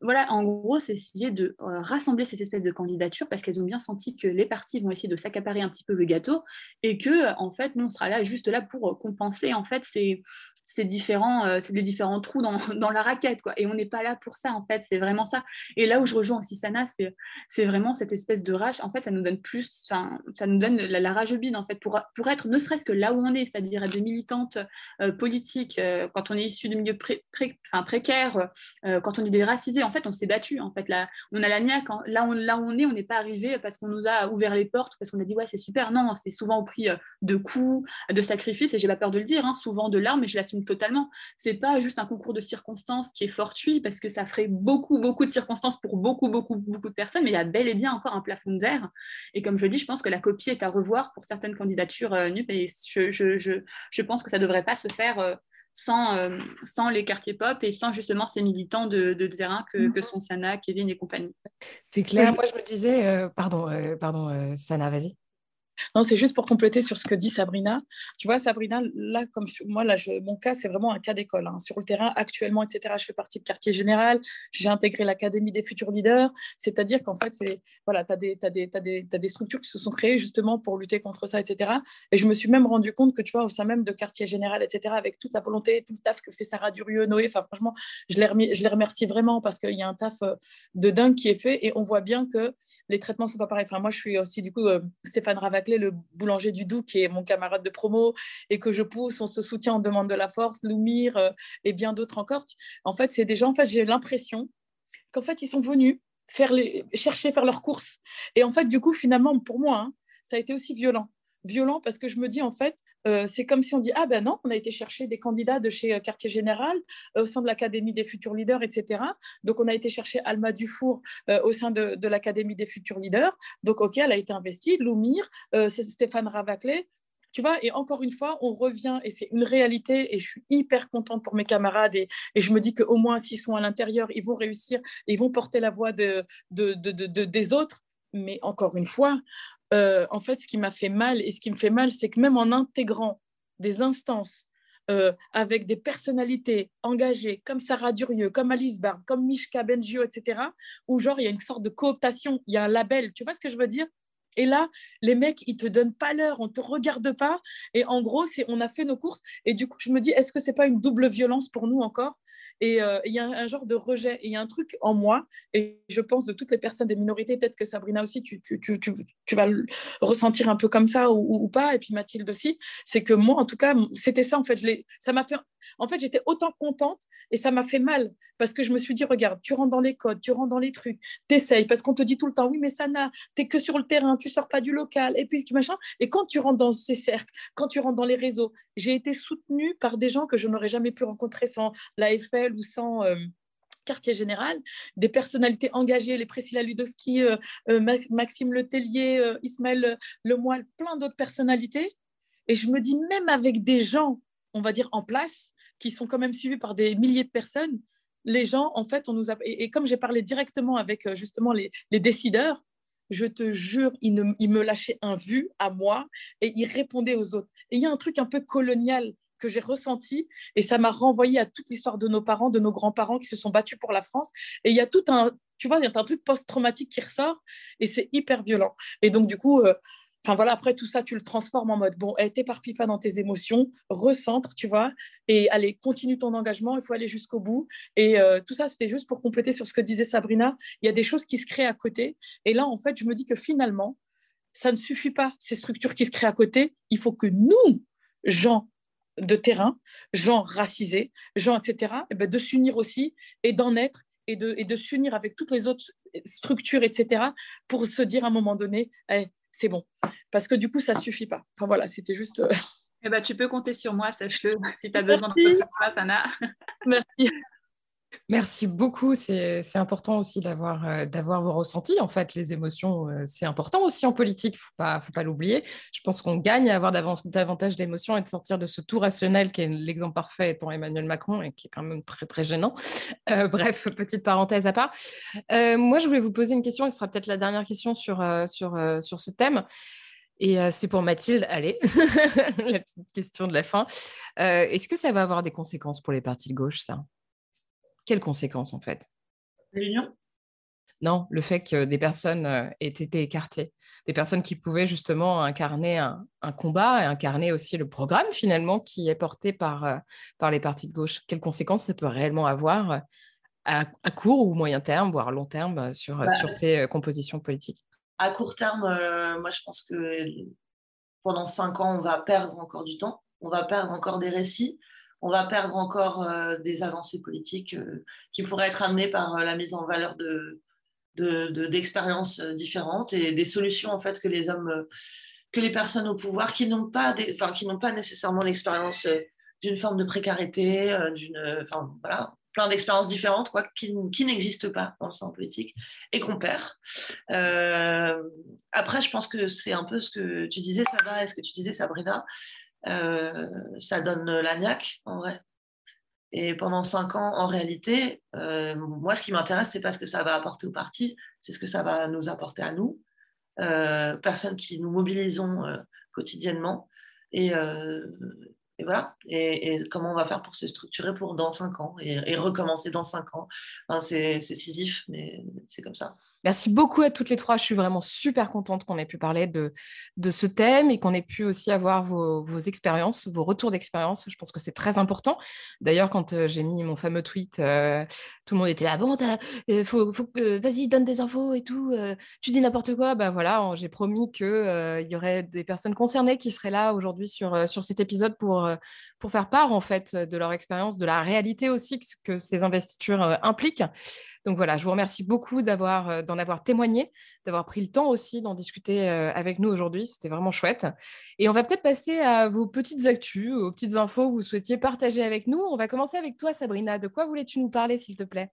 Voilà, en gros, c'est essayer de rassembler ces espèces de candidatures parce qu'elles ont bien senti que les partis vont essayer de s'accaparer un petit peu le gâteau et que, en fait, nous, on sera là juste là pour compenser, en fait, ces, c'est différents, euh, des différents trous dans, dans, la raquette, quoi. Et on n'est pas là pour ça, en fait, c'est vraiment ça. Et là où je rejoins aussi Sana, c'est, vraiment cette espèce de rage. En fait, ça nous donne plus, ça, ça nous donne la, rage bide, en fait, pour, pour être ne serait-ce que là où on est, c'est-à-dire des militantes euh, politiques, euh, quand on est issu de milieux pré, enfin, précaires, quand on est déracisé, en fait, on s'est battu, en fait. Là, on a la niaque, là, on, là où on est, on n'est pas arrivé parce qu'on nous a ouvert les portes, parce qu'on a dit, ouais, c'est super. Non, c'est souvent au prix de coups, de sacrifices, et j'ai pas peur de le dire, hein, souvent de larmes, et je l'assume totalement. C'est pas juste un concours de circonstances qui est fortuit parce que ça ferait beaucoup, beaucoup de circonstances pour beaucoup, beaucoup, beaucoup de personnes, mais il y a bel et bien encore un plafond de verre. Et comme je dis, je pense que la copie est à revoir pour certaines candidatures euh, NUP et je, je, je, je, pense que ça ne devrait pas se faire. Euh, sans, euh, sans, les quartiers pop et sans justement ces militants de, de terrain que, mhm. que, sont Sana, Kevin et compagnie. C'est clair. Moi, je me disais, pardon, pardon Sana, vas-y. Non, c'est juste pour compléter sur ce que dit Sabrina. Tu vois, Sabrina, là, comme moi, là, mon cas, c'est vraiment un cas d'école. Hein. Sur le terrain, actuellement, etc., je fais partie de quartier général. J'ai intégré l'Académie des futurs leaders. C'est-à-dire qu'en fait, voilà, tu as, des, structures qui se sont créées justement pour lutter contre ça, etc. Et je me suis même rendu compte que, tu vois, au sein même de quartier général, etc., avec toute la volonté, tout le taf que fait Sarah Durieux, Noé, enfin, franchement, je les, remercie vraiment parce qu'il y a un taf euh, de dingue qui est fait et on voit bien que les traitements sont pas pareils. Enfin, moi, je suis aussi, du coup, euh, Stéphane Le boulanger du Doubs, qui est mon camarade de promo et que je pousse, on se soutient, on demande de la force, Loumir euh, et bien d'autres encore. En fait, c'est des gens, en fait, j'ai l'impression qu'en fait, ils sont venus chercher faire leurs courses. Et en fait, du coup, finalement, pour moi, hein, ça a été aussi violent violent parce que je me dis en fait, euh, c'est comme si on dit ah ben non, on a été chercher des candidats de chez euh, Quartier Général au sein de l'Académie des futurs leaders, etc. Donc on a été chercher Alma Dufour au sein de, de l'Académie des futurs leaders. Donc ok, elle a été investie. Loumir, c'est Stéphane Ravaclé. Tu vois, et encore une fois, on revient, et c'est une réalité, et je suis hyper contente pour mes camarades, et, et je me dis qu'au moins, s'ils sont à l'intérieur, ils vont réussir, ils vont porter la voix de, de, de des autres. Mais encore une fois, euh, en fait, ce qui m'a fait mal, et ce qui me fait mal, c'est que même en intégrant des instances euh, avec des personnalités engagées comme Sarah Durieux, comme Alice Barbe, comme Mishka Benjio, etc., où genre il y a une sorte de cooptation, il y a un label, tu vois ce que je veux dire? Et là, les mecs, ils te donnent pas l'heure, on te regarde pas. Et en gros, c'est on a fait nos courses. Et du coup, je me dis, est-ce que c'est pas une double violence pour nous encore? Et euh, il y a un, genre de rejet. Et il y a un truc en moi, et je pense de toutes les personnes des minorités, peut-être que Sabrina aussi, tu, vas le ressentir un peu comme ça ou, pas, et puis Mathilde aussi, c'est que moi, en tout cas, c'était ça, en fait. Je ça m'a fait... En fait, j'étais autant contente et ça m'a fait mal parce que je me suis dit, regarde, tu rentres dans les codes, tu rentres dans les trucs, t'essayes, parce qu'on te dit tout le temps, oui, mais Sana, t'es que sur le terrain, tu sors pas du local, et puis tu machin. Et quand tu rentres dans ces cercles, quand tu rentres dans les réseaux, j'ai été soutenue par des gens que je n'aurais jamais pu rencontrer sans ou sans. Euh, quartier général, des personnalités engagées, les Priscilla Ludowski, euh, euh, Maxime Letellier, Ismaël Lemoyle, plein d'autres personnalités. Et je me dis, même avec des gens, on va dire, en place, qui sont quand même suivis par des milliers de personnes, les gens, en fait, on nous a... Et, comme j'ai parlé directement avec justement les, décideurs, je te jure, il, me lâchait un vu à moi et il répondait aux autres. Et il y a un truc un peu colonial que j'ai ressenti et ça m'a renvoyé à toute l'histoire de nos parents, de nos grands-parents qui se sont battus pour la France. Et il y a tout un, tu vois, il y a un truc post-traumatique qui ressort et c'est hyper violent. Et donc, du coup, euh, voilà, après tout ça, tu le transformes en mode bon, eh, t'éparpille pas dans tes émotions, recentre, tu vois, et allez, continue ton engagement, il faut aller jusqu'au bout. Et euh, tout ça, c'était juste pour compléter sur ce que disait Sabrina. Il y a des choses qui se créent à côté. Et là, en fait, je me dis que finalement, ça ne suffit pas, ces structures qui se créent à côté. Il faut que nous, gens de terrain, gens racisés, gens, etc., eh ben, de s'unir aussi et d'en être et de, et de s'unir avec toutes les autres structures, etc., pour se dire à un moment donné, eh, c'est bon. Parce que du coup, ça suffit pas. Enfin voilà, c'était juste. Euh, eh ben, tu peux compter sur moi, sache-le, si tu as besoin de ça, Sana. Merci. Merci beaucoup. C'est important aussi d'avoir euh, d'avoir vos ressentis. En fait, les émotions, euh, c'est important aussi en politique. Il ne faut pas l'oublier. Je pense qu'on gagne à avoir davantage d'émotions et de sortir de ce tout rationnel qui est l'exemple parfait étant Emmanuel Macron et qui est quand même très, très gênant. Euh, bref, petite parenthèse à part. moi, je voulais vous poser une question ce sera peut-être la dernière question sur ce thème. Et c'est pour Mathilde, allez, la petite question de la fin. Est-ce que ça va avoir des conséquences pour les partis de gauche, ça? Quelles conséquences en fait? L'union Non, le fait que des personnes euh, aient été écartées, des personnes qui pouvaient justement incarner un, combat et incarner aussi le programme finalement qui est porté par, euh, par les partis de gauche. Quelles conséquences ça peut réellement avoir euh, à, court ou moyen terme, voire long terme, sur, bah, sur ces compositions politiques? À court terme, moi je pense que pendant cinq ans, on va perdre encore du temps, on va perdre encore des récits on va perdre encore euh, des avancées politiques euh, qui pourraient être amenées par euh, la mise en valeur de, d'expériences différentes et des solutions en fait que les hommes, que les personnes au pouvoir qui n'ont pas, enfin, qui n'ont pas nécessairement l'expérience d'une forme de précarité, d'une, enfin voilà, plein d'expériences différentes quoi, qui, qui n'existent pas dans le sein politique et qu'on perd. après, je pense que c'est un peu ce que tu disais, Sarah, et ce que tu disais, Sabrina. Euh, ça donne la niaque en vrai. Et pendant cinq ans, en réalité, euh, moi, ce qui m'intéresse, c'est pas ce que ça va apporter au parti, c'est ce que ça va nous apporter à nous. personnes qui nous mobilisons quotidiennement. Et, voilà. Et, comment on va faire pour se structurer pour dans cinq ans et, recommencer dans cinq ans. c'est sisif, mais c'est comme ça. Merci beaucoup à toutes les trois. Je suis vraiment super contente qu'on ait pu parler de, de ce thème et qu'on ait pu aussi avoir vos, vos expériences, vos retours d'expérience. Je pense que c'est très important. D'ailleurs, quand euh, j'ai mis mon fameux tweet, euh, tout le monde était là, bon, euh, faut, faut vas-y, donne des infos et tout. tu dis n'importe quoi. Ben voilà, j'ai promis qu'il y aurait des personnes concernées qui seraient là aujourd'hui sur, sur cet épisode pour, pour faire part en fait de leur expérience, de la réalité aussi que ces investitures impliquent. Donc voilà, je vous remercie beaucoup d'avoir, euh, d'en avoir témoigné, d'avoir pris le temps aussi d'en discuter euh, avec nous aujourd'hui. C'était vraiment chouette. Et on va peut-être passer à vos petites actus, aux petites infos que vous souhaitiez partager avec nous. On va commencer avec toi, Sabrina. De quoi voulais-tu nous parler, s'il te plaît?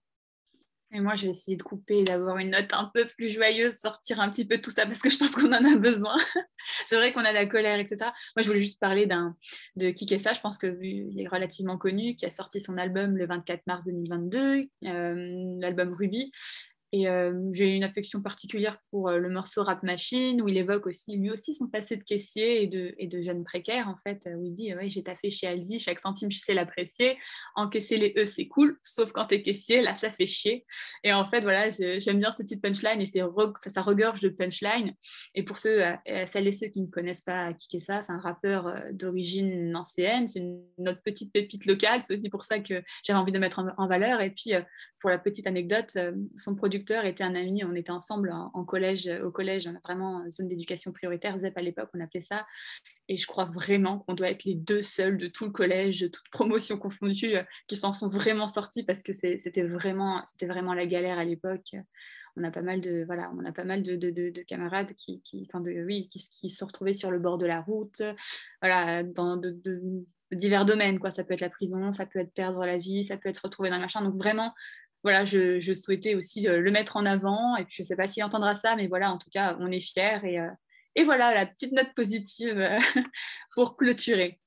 Et moi, je vais essayer de couper d'avoir une note un peu plus joyeuse, sortir un petit peu tout ça parce que je pense qu'on en a besoin. c'est vrai qu'on a la colère, etc. Moi, je voulais juste parler d'un, de Kikessa, je pense que est relativement connu, qui a sorti son album le 24 mars 2022, euh, l'album Ruby. Et euh, j'ai une affection particulière pour euh, le morceau Rap Machine, où il évoque aussi, lui aussi, son passé de caissier et de, jeune précaire, en fait, où il dit ouais, J'ai taffé chez Aldi, chaque centime, je sais l'apprécier. Encaisser les E, c'est cool, sauf quand t'es caissier, là, ça fait chier. Et en fait, voilà, j'aime bien cette petite punchline et ça, ça regorge de punchline. Et pour ceux, celles et ceux qui ne connaissent pas ça, c'est un rappeur euh, d'origine ancienne, c'est notre petite pépite locale. C'est aussi pour ça que j'avais envie de mettre en, valeur. Et puis, pour la petite anecdote, son producteur était un ami, on était ensemble en, collège, au collège, vraiment zone d'éducation prioritaire, ZEP à l'époque, on appelait ça. Et je crois vraiment qu'on doit être les deux seuls de tout le collège, de toute promotion confondue, euh, qui s'en sont vraiment sortis parce que c'était vraiment, vraiment la galère à l'époque. On a pas mal de, voilà, on a pas mal de, de, de, camarades qui, qui, enfin oui, qui, qui, se retrouvés sur le bord de la route, voilà, dans divers domaines. Quoi. Ça peut être la prison, ça peut être perdre la vie, ça peut être retrouver dans le machin. Donc vraiment, voilà, je, souhaitais aussi euh, le mettre en avant. Et puis, je ne sais pas s'il entendra ça, mais voilà, en tout cas, on est fiers. Et, euh, voilà, la petite note positive euh, pour clôturer.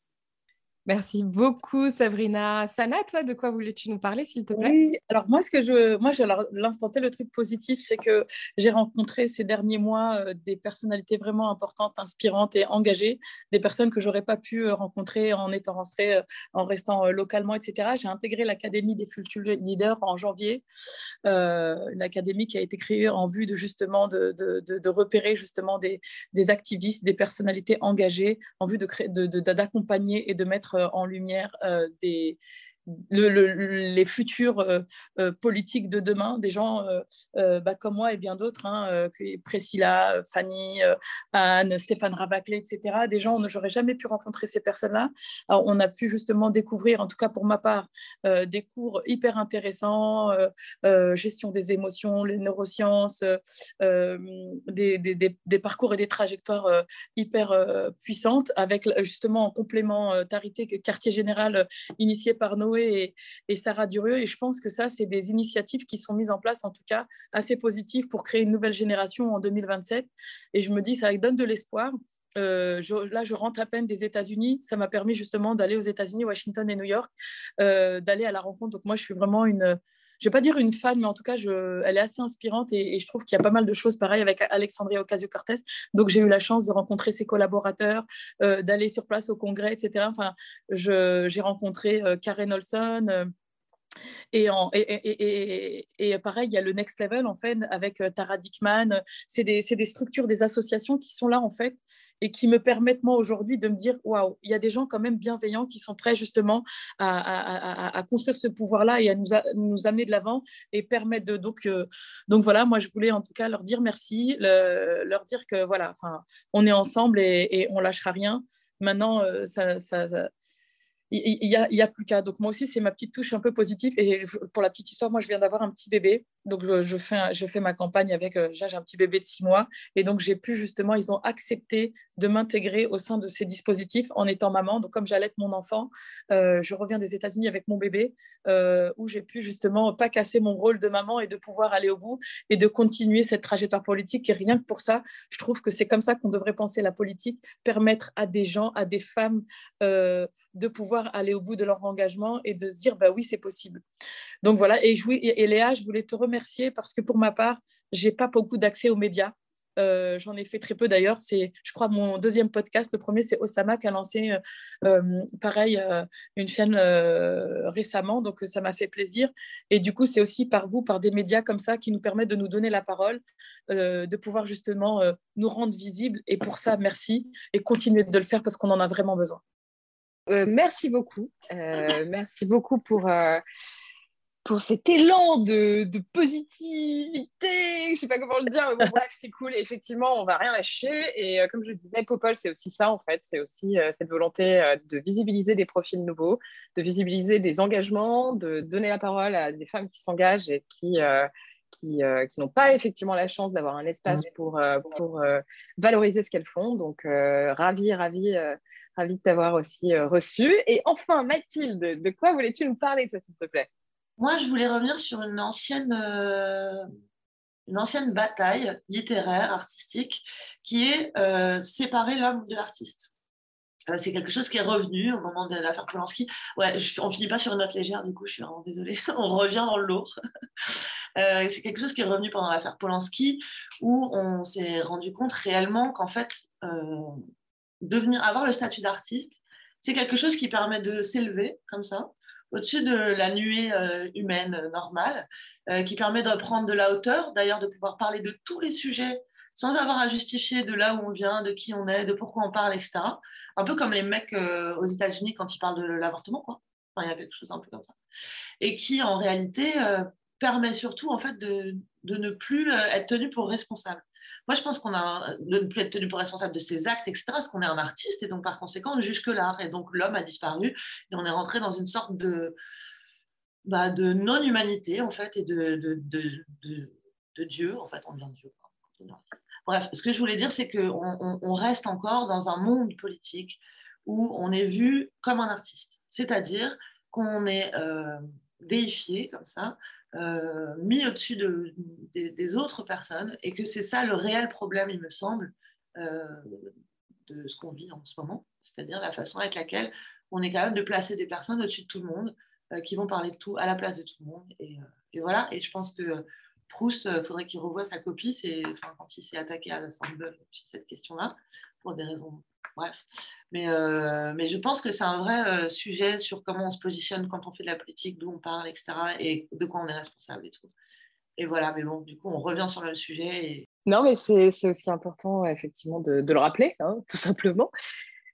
Merci beaucoup, Sabrina. Sana, toi, de quoi voulais-tu nous parler, s'il te plaît? Oui, alors moi, ce que je, moi, je l'instant le truc positif, c'est que j'ai rencontré ces derniers mois euh, des personnalités vraiment importantes, inspirantes et engagées, des personnes que j'aurais pas pu euh, rencontrer en étant rentrée, euh, en restant localement, etc. J'ai intégré l'Académie des futurs leaders en janvier, une académie qui a été créée en vue de justement de, de, de, repérer justement des, des, activistes, des personnalités engagées, en vue de d'accompagner et de mettre euh, en lumière les futurs euh, euh, politiques de demain, des gens euh, bah, comme moi et bien d'autres, hein, Priscilla, Fanny, Anne, Stéphane Ravaclé, etc. Des gens, j'aurais jamais pu rencontrer ces personnes-là. On a pu justement découvrir, en tout cas pour ma part, des cours hyper intéressants, gestion des émotions, les neurosciences, des, des, des, parcours et des trajectoires hyper puissantes, avec justement en complémentarité quartier général initié par Noé et, Sarah Durieux. Et je pense que ça, c'est des initiatives qui sont mises en place, en tout cas, assez positives pour créer une nouvelle génération en 2027. Et je me dis, ça donne de l'espoir. Euh, là, je rentre à peine des États-Unis. Ça m'a permis justement d'aller aux États-Unis, Washington et New York, euh, d'aller à la rencontre. Donc moi, je suis vraiment une, je vais pas dire une fan, mais en tout cas, je, elle est assez inspirante et, je trouve qu'il y a pas mal de choses pareilles avec Alexandria Ocasio-Cortez. Donc, j'ai eu la chance de rencontrer ses collaborateurs, euh, d'aller sur place au congrès, etc. Enfin, j'ai rencontré euh, Karen Olson. Et, en, et, et, pareil, il y a le Next Level, en fait, avec euh, Tara Dickman. C'est des, des, structures, des associations qui sont là, en fait, et qui me permettent, moi, aujourd'hui, de me dire waouh, il y a des gens quand même bienveillants qui sont prêts, justement, à, à, construire ce pouvoir-là et à nous, nous amener de l'avant et permettre de. Donc, euh, donc, voilà, moi, je voulais en tout cas leur dire merci, leur dire que, voilà, on est ensemble et, on lâchera rien. Maintenant, euh, ça il n'y a, plus qu'à. Donc moi aussi, c'est ma petite touche un peu positive. Et pour la petite histoire, moi, je viens d'avoir un petit bébé. Donc je, fais, je fais ma campagne avec, euh, j'ai un petit bébé de six mois. Et donc j'ai pu justement, ils ont accepté de m'intégrer au sein de ces dispositifs en étant maman. Donc comme j'allaite mon enfant, euh, je reviens des États-Unis avec mon bébé, euh, où j'ai pu justement pas casser mon rôle de maman et de pouvoir aller au bout et de continuer cette trajectoire politique. Et rien que pour ça, je trouve que c'est comme ça qu'on devrait penser la politique, permettre à des gens, à des femmes de pouvoir aller au bout de leur engagement et de se dire, bah oui, c'est possible. Donc voilà, et, je, et Léa, je voulais te remercier parce que pour ma part, j'ai pas beaucoup d'accès aux médias. Euh, j'en ai fait très peu d'ailleurs. C'est, je crois, mon deuxième podcast. Le premier, c'est Osama qui a lancé, euh, euh, pareil, une chaîne récemment. Donc, ça m'a fait plaisir. Et du coup, c'est aussi par vous, par des médias comme ça, qui nous permettent de nous donner la parole, de pouvoir justement nous rendre visibles. Et pour ça, merci. Et continuez de le faire parce qu'on en a vraiment besoin. Merci beaucoup. merci beaucoup pour pour cet élan de, de, positivité, je sais pas comment le dire, mais bon, bref, c'est cool. Et effectivement, on va rien lâcher. Et euh, comme je le disais, Popol, c'est aussi ça, en fait. C'est aussi euh, cette volonté euh, de visibiliser des profils nouveaux, de visibiliser des engagements, de donner la parole à des femmes qui s'engagent et qui, qui, qui n'ont pas effectivement la chance d'avoir un espace pour, pour valoriser ce qu'elles font. Donc, ravi, ravi, ravi de t'avoir aussi reçu. Et enfin, Mathilde, de quoi voulais-tu nous parler, toi, s'il te plaît? Moi, je voulais revenir sur une ancienne, euh, une ancienne bataille littéraire, artistique, qui est euh, séparer l'homme de l'artiste. Euh, c'est quelque chose qui est revenu au moment de l'affaire Polanski. Ouais, je, on finit pas sur une note légère, du coup, je suis vraiment désolée. on revient dans le lourd. c'est quelque chose qui est revenu pendant l'affaire Polanski, où on s'est rendu compte réellement qu'en fait, devenir, avoir le statut d'artiste, c'est quelque chose qui permet de s'élever comme ça, au-dessus de la nuée euh, humaine euh, normale, euh, qui permet de prendre de la hauteur, d'ailleurs de pouvoir parler de tous les sujets sans avoir à justifier de là où on vient, de qui on est, de pourquoi on parle, etc. Un peu comme les mecs aux États-Unis quand ils parlent de l'avortement, quoi. Enfin, il y a quelque chose un peu comme ça. Et qui, en réalité, permet surtout en fait de, de ne plus être tenu pour responsable. Moi, je pense qu'on a de ne plus être tenu pour responsable de ses actes, etc., parce qu'on est un artiste et donc par conséquent, on ne juge que l'art. Et donc, l'homme a disparu et on est rentré dans une sorte de, bah, de non-humanité, en fait, et de, de, de, Dieu. En fait, on devient Dieu. Bref, ce que je voulais dire, c'est qu'on on, reste encore dans un monde politique où on est vu comme un artiste. C'est-à-dire qu'on est euh, déifié comme ça, euh, mis au-dessus de, des, autres personnes et que c'est ça le réel problème, il me semble, euh, de ce qu'on vit en ce moment, c'est-à-dire la façon avec laquelle on est capable de placer des personnes au-dessus de tout le monde euh, qui vont parler de tout à la place de tout le monde. Et, voilà, et je pense que Proust, il faudrait qu'il revoie sa copie, c'est enfin, quand il s'est attaqué à Sainte-Beuve sur cette question-là, pour des raisons bref. Mais, euh, mais je pense que c'est un vrai euh, sujet sur comment on se positionne quand on fait de la politique, d'où on parle, etc. et de quoi on est responsable et tout. Et voilà, mais bon, du coup, on revient sur le sujet. Et... Non, mais c'est aussi important, effectivement, de, de le rappeler, hein, tout simplement.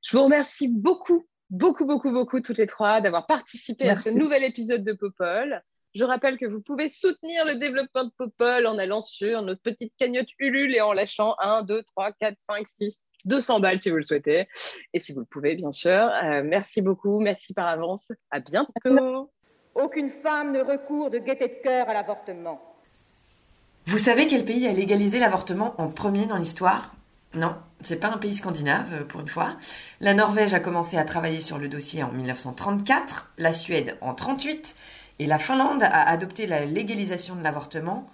Je vous remercie beaucoup, beaucoup, beaucoup, beaucoup, toutes les trois, d'avoir participé à ce nouvel épisode de Popol. Je rappelle que vous pouvez soutenir le développement de Popol en allant sur notre petite cagnotte Ulule et en lâchant 1, 2, 3, 4, 5, 6, 200 balles si vous le souhaitez. Et si vous le pouvez, bien sûr. Euh, merci beaucoup. Merci par avance. À bientôt. Aucune femme ne recourt de gaieté de cœur à l'avortement. Vous savez quel pays a légalisé l'avortement en premier dans l'histoire? Non, c'est pas un pays scandinave, euh, pour une fois. La Norvège a commencé à travailler sur le dossier en 1934, la Suède en 1938 et la Finlande a adopté la légalisation de l'avortement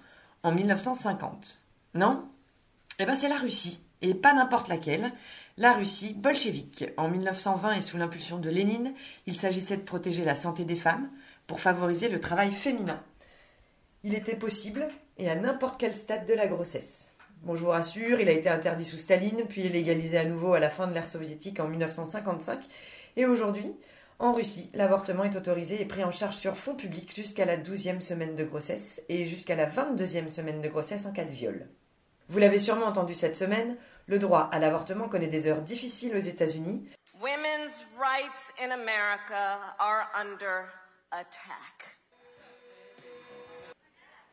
en 1950. Non? Eh bien, c'est la Russie, et pas n'importe laquelle. La Russie bolchevique. En 1920 et sous l'impulsion de Lénine, il s'agissait de protéger la santé des femmes pour favoriser le travail féminin. Il était possible et à n'importe quel stade de la grossesse. Bon, je vous rassure, il a été interdit sous Staline, puis légalisé à nouveau à la fin de l'ère soviétique en 1955. Et aujourd'hui, en Russie, l'avortement est autorisé et pris en charge sur fonds publics jusqu'à la 12e semaine de grossesse et jusqu'à la 22e semaine de grossesse en cas de viol. Vous l'avez sûrement entendu cette semaine, le droit à l'avortement connaît des heures difficiles aux États-Unis. Women's rights in America are under attack.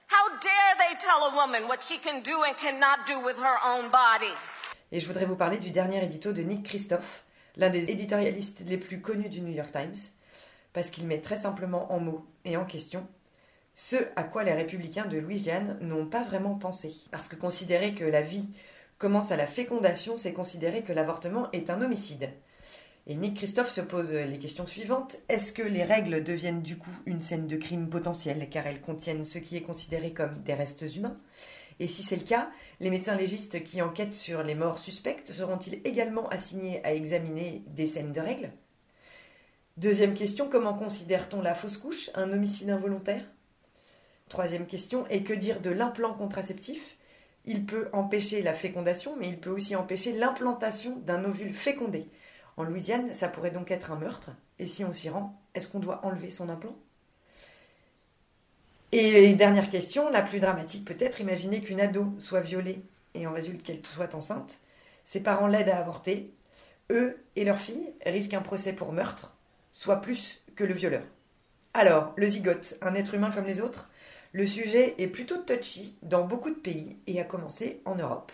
How dare they tell a woman what she can do and cannot do with her own body? Et je voudrais vous parler du dernier édito de Nick Christophe, l'un des éditorialistes les plus connus du New York Times, parce qu'il met très simplement en mots et en question ce à quoi les républicains de Louisiane n'ont pas vraiment pensé. Parce que considérer que la vie commence à la fécondation, c'est considérer que l'avortement est un homicide. Et Nick Christophe se pose les questions suivantes. Est-ce que les règles deviennent du coup une scène de crime potentiel car elles contiennent ce qui est considéré comme des restes humains? Et si c'est le cas, les médecins légistes qui enquêtent sur les morts suspectes seront-ils également assignés à examiner des scènes de règles? Deuxième question, comment considère-t-on la fausse couche, un homicide involontaire? Troisième question, et que dire de l'implant contraceptif? Il peut empêcher la fécondation, mais il peut aussi empêcher l'implantation d'un ovule fécondé. En Louisiane, ça pourrait donc être un meurtre. Et si on s'y rend, est-ce qu'on doit enlever son implant? Et dernière question, la plus dramatique peut-être, imaginez qu'une ado soit violée et en résulte qu'elle soit enceinte. Ses parents l'aident à avorter. Eux et leur fille risquent un procès pour meurtre, soit plus que le violeur. Alors, le zygote, un être humain comme les autres Le sujet est plutôt touchy dans beaucoup de pays et a commencé en Europe.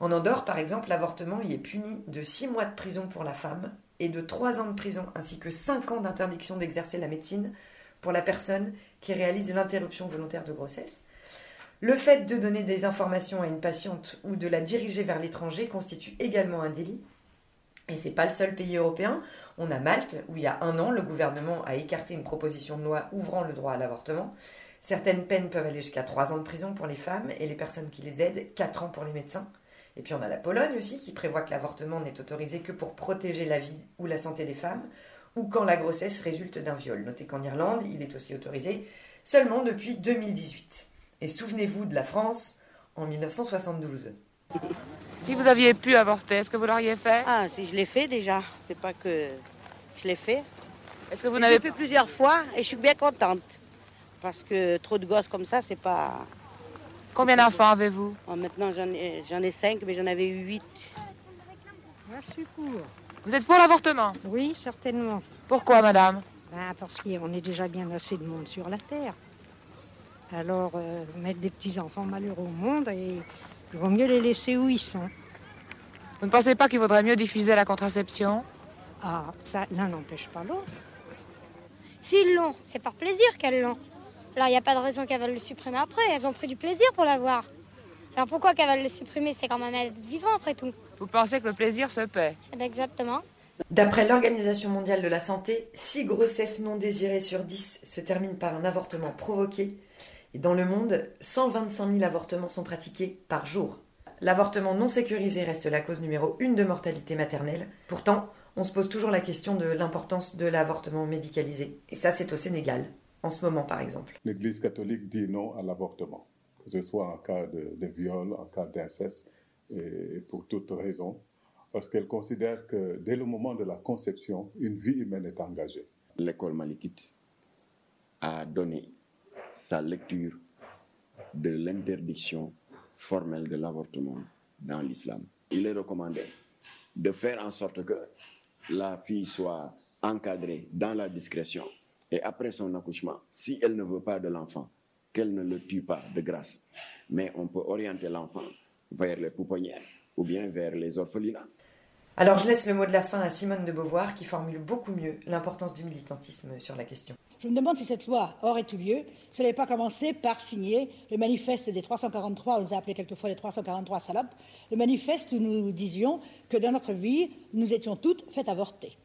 En Andorre, par exemple, l'avortement y est puni de 6 mois de prison pour la femme et de 3 ans de prison ainsi que 5 ans d'interdiction d'exercer la médecine pour la personne qui réalise l'interruption volontaire de grossesse. Le fait de donner des informations à une patiente ou de la diriger vers l'étranger constitue également un délit. Et c'est pas le seul pays européen. On a Malte, où il y a un an, le gouvernement a écarté une proposition de loi ouvrant le droit à l'avortement. Certaines peines peuvent aller jusqu'à 3 ans de prison pour les femmes et les personnes qui les aident, 4 ans pour les médecins. Et puis on a la Pologne aussi qui prévoit que l'avortement n'est autorisé que pour protéger la vie ou la santé des femmes ou quand la grossesse résulte d'un viol. Notez qu'en Irlande, il est aussi autorisé seulement depuis 2018. Et souvenez-vous de la France en 1972. Si vous aviez pu avorter, est-ce que vous l'auriez fait? Ah, si je l'ai fait déjà. C'est pas que je l'ai fait. Est-ce que vous n'avez fait plusieurs fois et je suis bien contente. Parce que trop de gosses comme ça, c'est pas. Combien d'enfants avez-vous Oh, Maintenant, j'en ai, j'en ai cinq, mais j'en avais eu huit. Suis pour. Vous êtes pour l'avortement Oui, certainement. Pourquoi, madame Ben, parce qu'on est déjà bien assez de monde sur la Terre. Alors, euh, mettre des petits-enfants malheureux au monde, et il vaut mieux les laisser où ils sont. Vous ne pensez pas qu'il vaudrait mieux diffuser la contraception Ah, ça, l'un n'empêche pas l'autre. S'ils l'ont, c'est par plaisir qu'elles l'ont. Alors il n'y a pas de raison qu'elles veulent le supprimer après. Elles ont pris du plaisir pour l'avoir. Alors pourquoi qu'elles veulent le supprimer? C'est quand même être vivant après tout. Vous pensez que le plaisir se paie? Eh ben, exactement. D'après l'Organisation mondiale de la santé, 6 grossesses non désirées sur 10 se terminent par un avortement provoqué. Et dans le monde, 125 000 avortements sont pratiqués par jour. L'avortement non sécurisé reste la cause numéro une de mortalité maternelle. Pourtant, on se pose toujours la question de l'importance de l'avortement médicalisé. Et ça, c'est au Sénégal, en ce moment par exemple. L'Église catholique dit non à l'avortement, que ce soit en cas de, de viol, en cas d'inceste, et pour toute raison, parce qu'elle considère que dès le moment de la conception, une vie humaine est engagée. L'école malikite a donné sa lecture de l'interdiction formelle de l'avortement dans l'islam. Il est recommandé de faire en sorte que la fille soit encadrée dans la discrétion et après son accouchement, si elle ne veut pas de l'enfant, qu'elle ne le tue pas de grâce. Mais on peut orienter l'enfant vers les pouponnières ou bien vers les orphelinats. Alors je laisse le mot de la fin à Simone de Beauvoir qui formule beaucoup mieux l'importance du militantisme sur la question. Je me demande si cette loi aurait eu lieu si elle n'avait pas commencé par signer le manifeste des 343, on les a appelés quelquefois les 343 salopes, le manifeste où nous disions que dans notre vie, nous étions toutes faites avorter.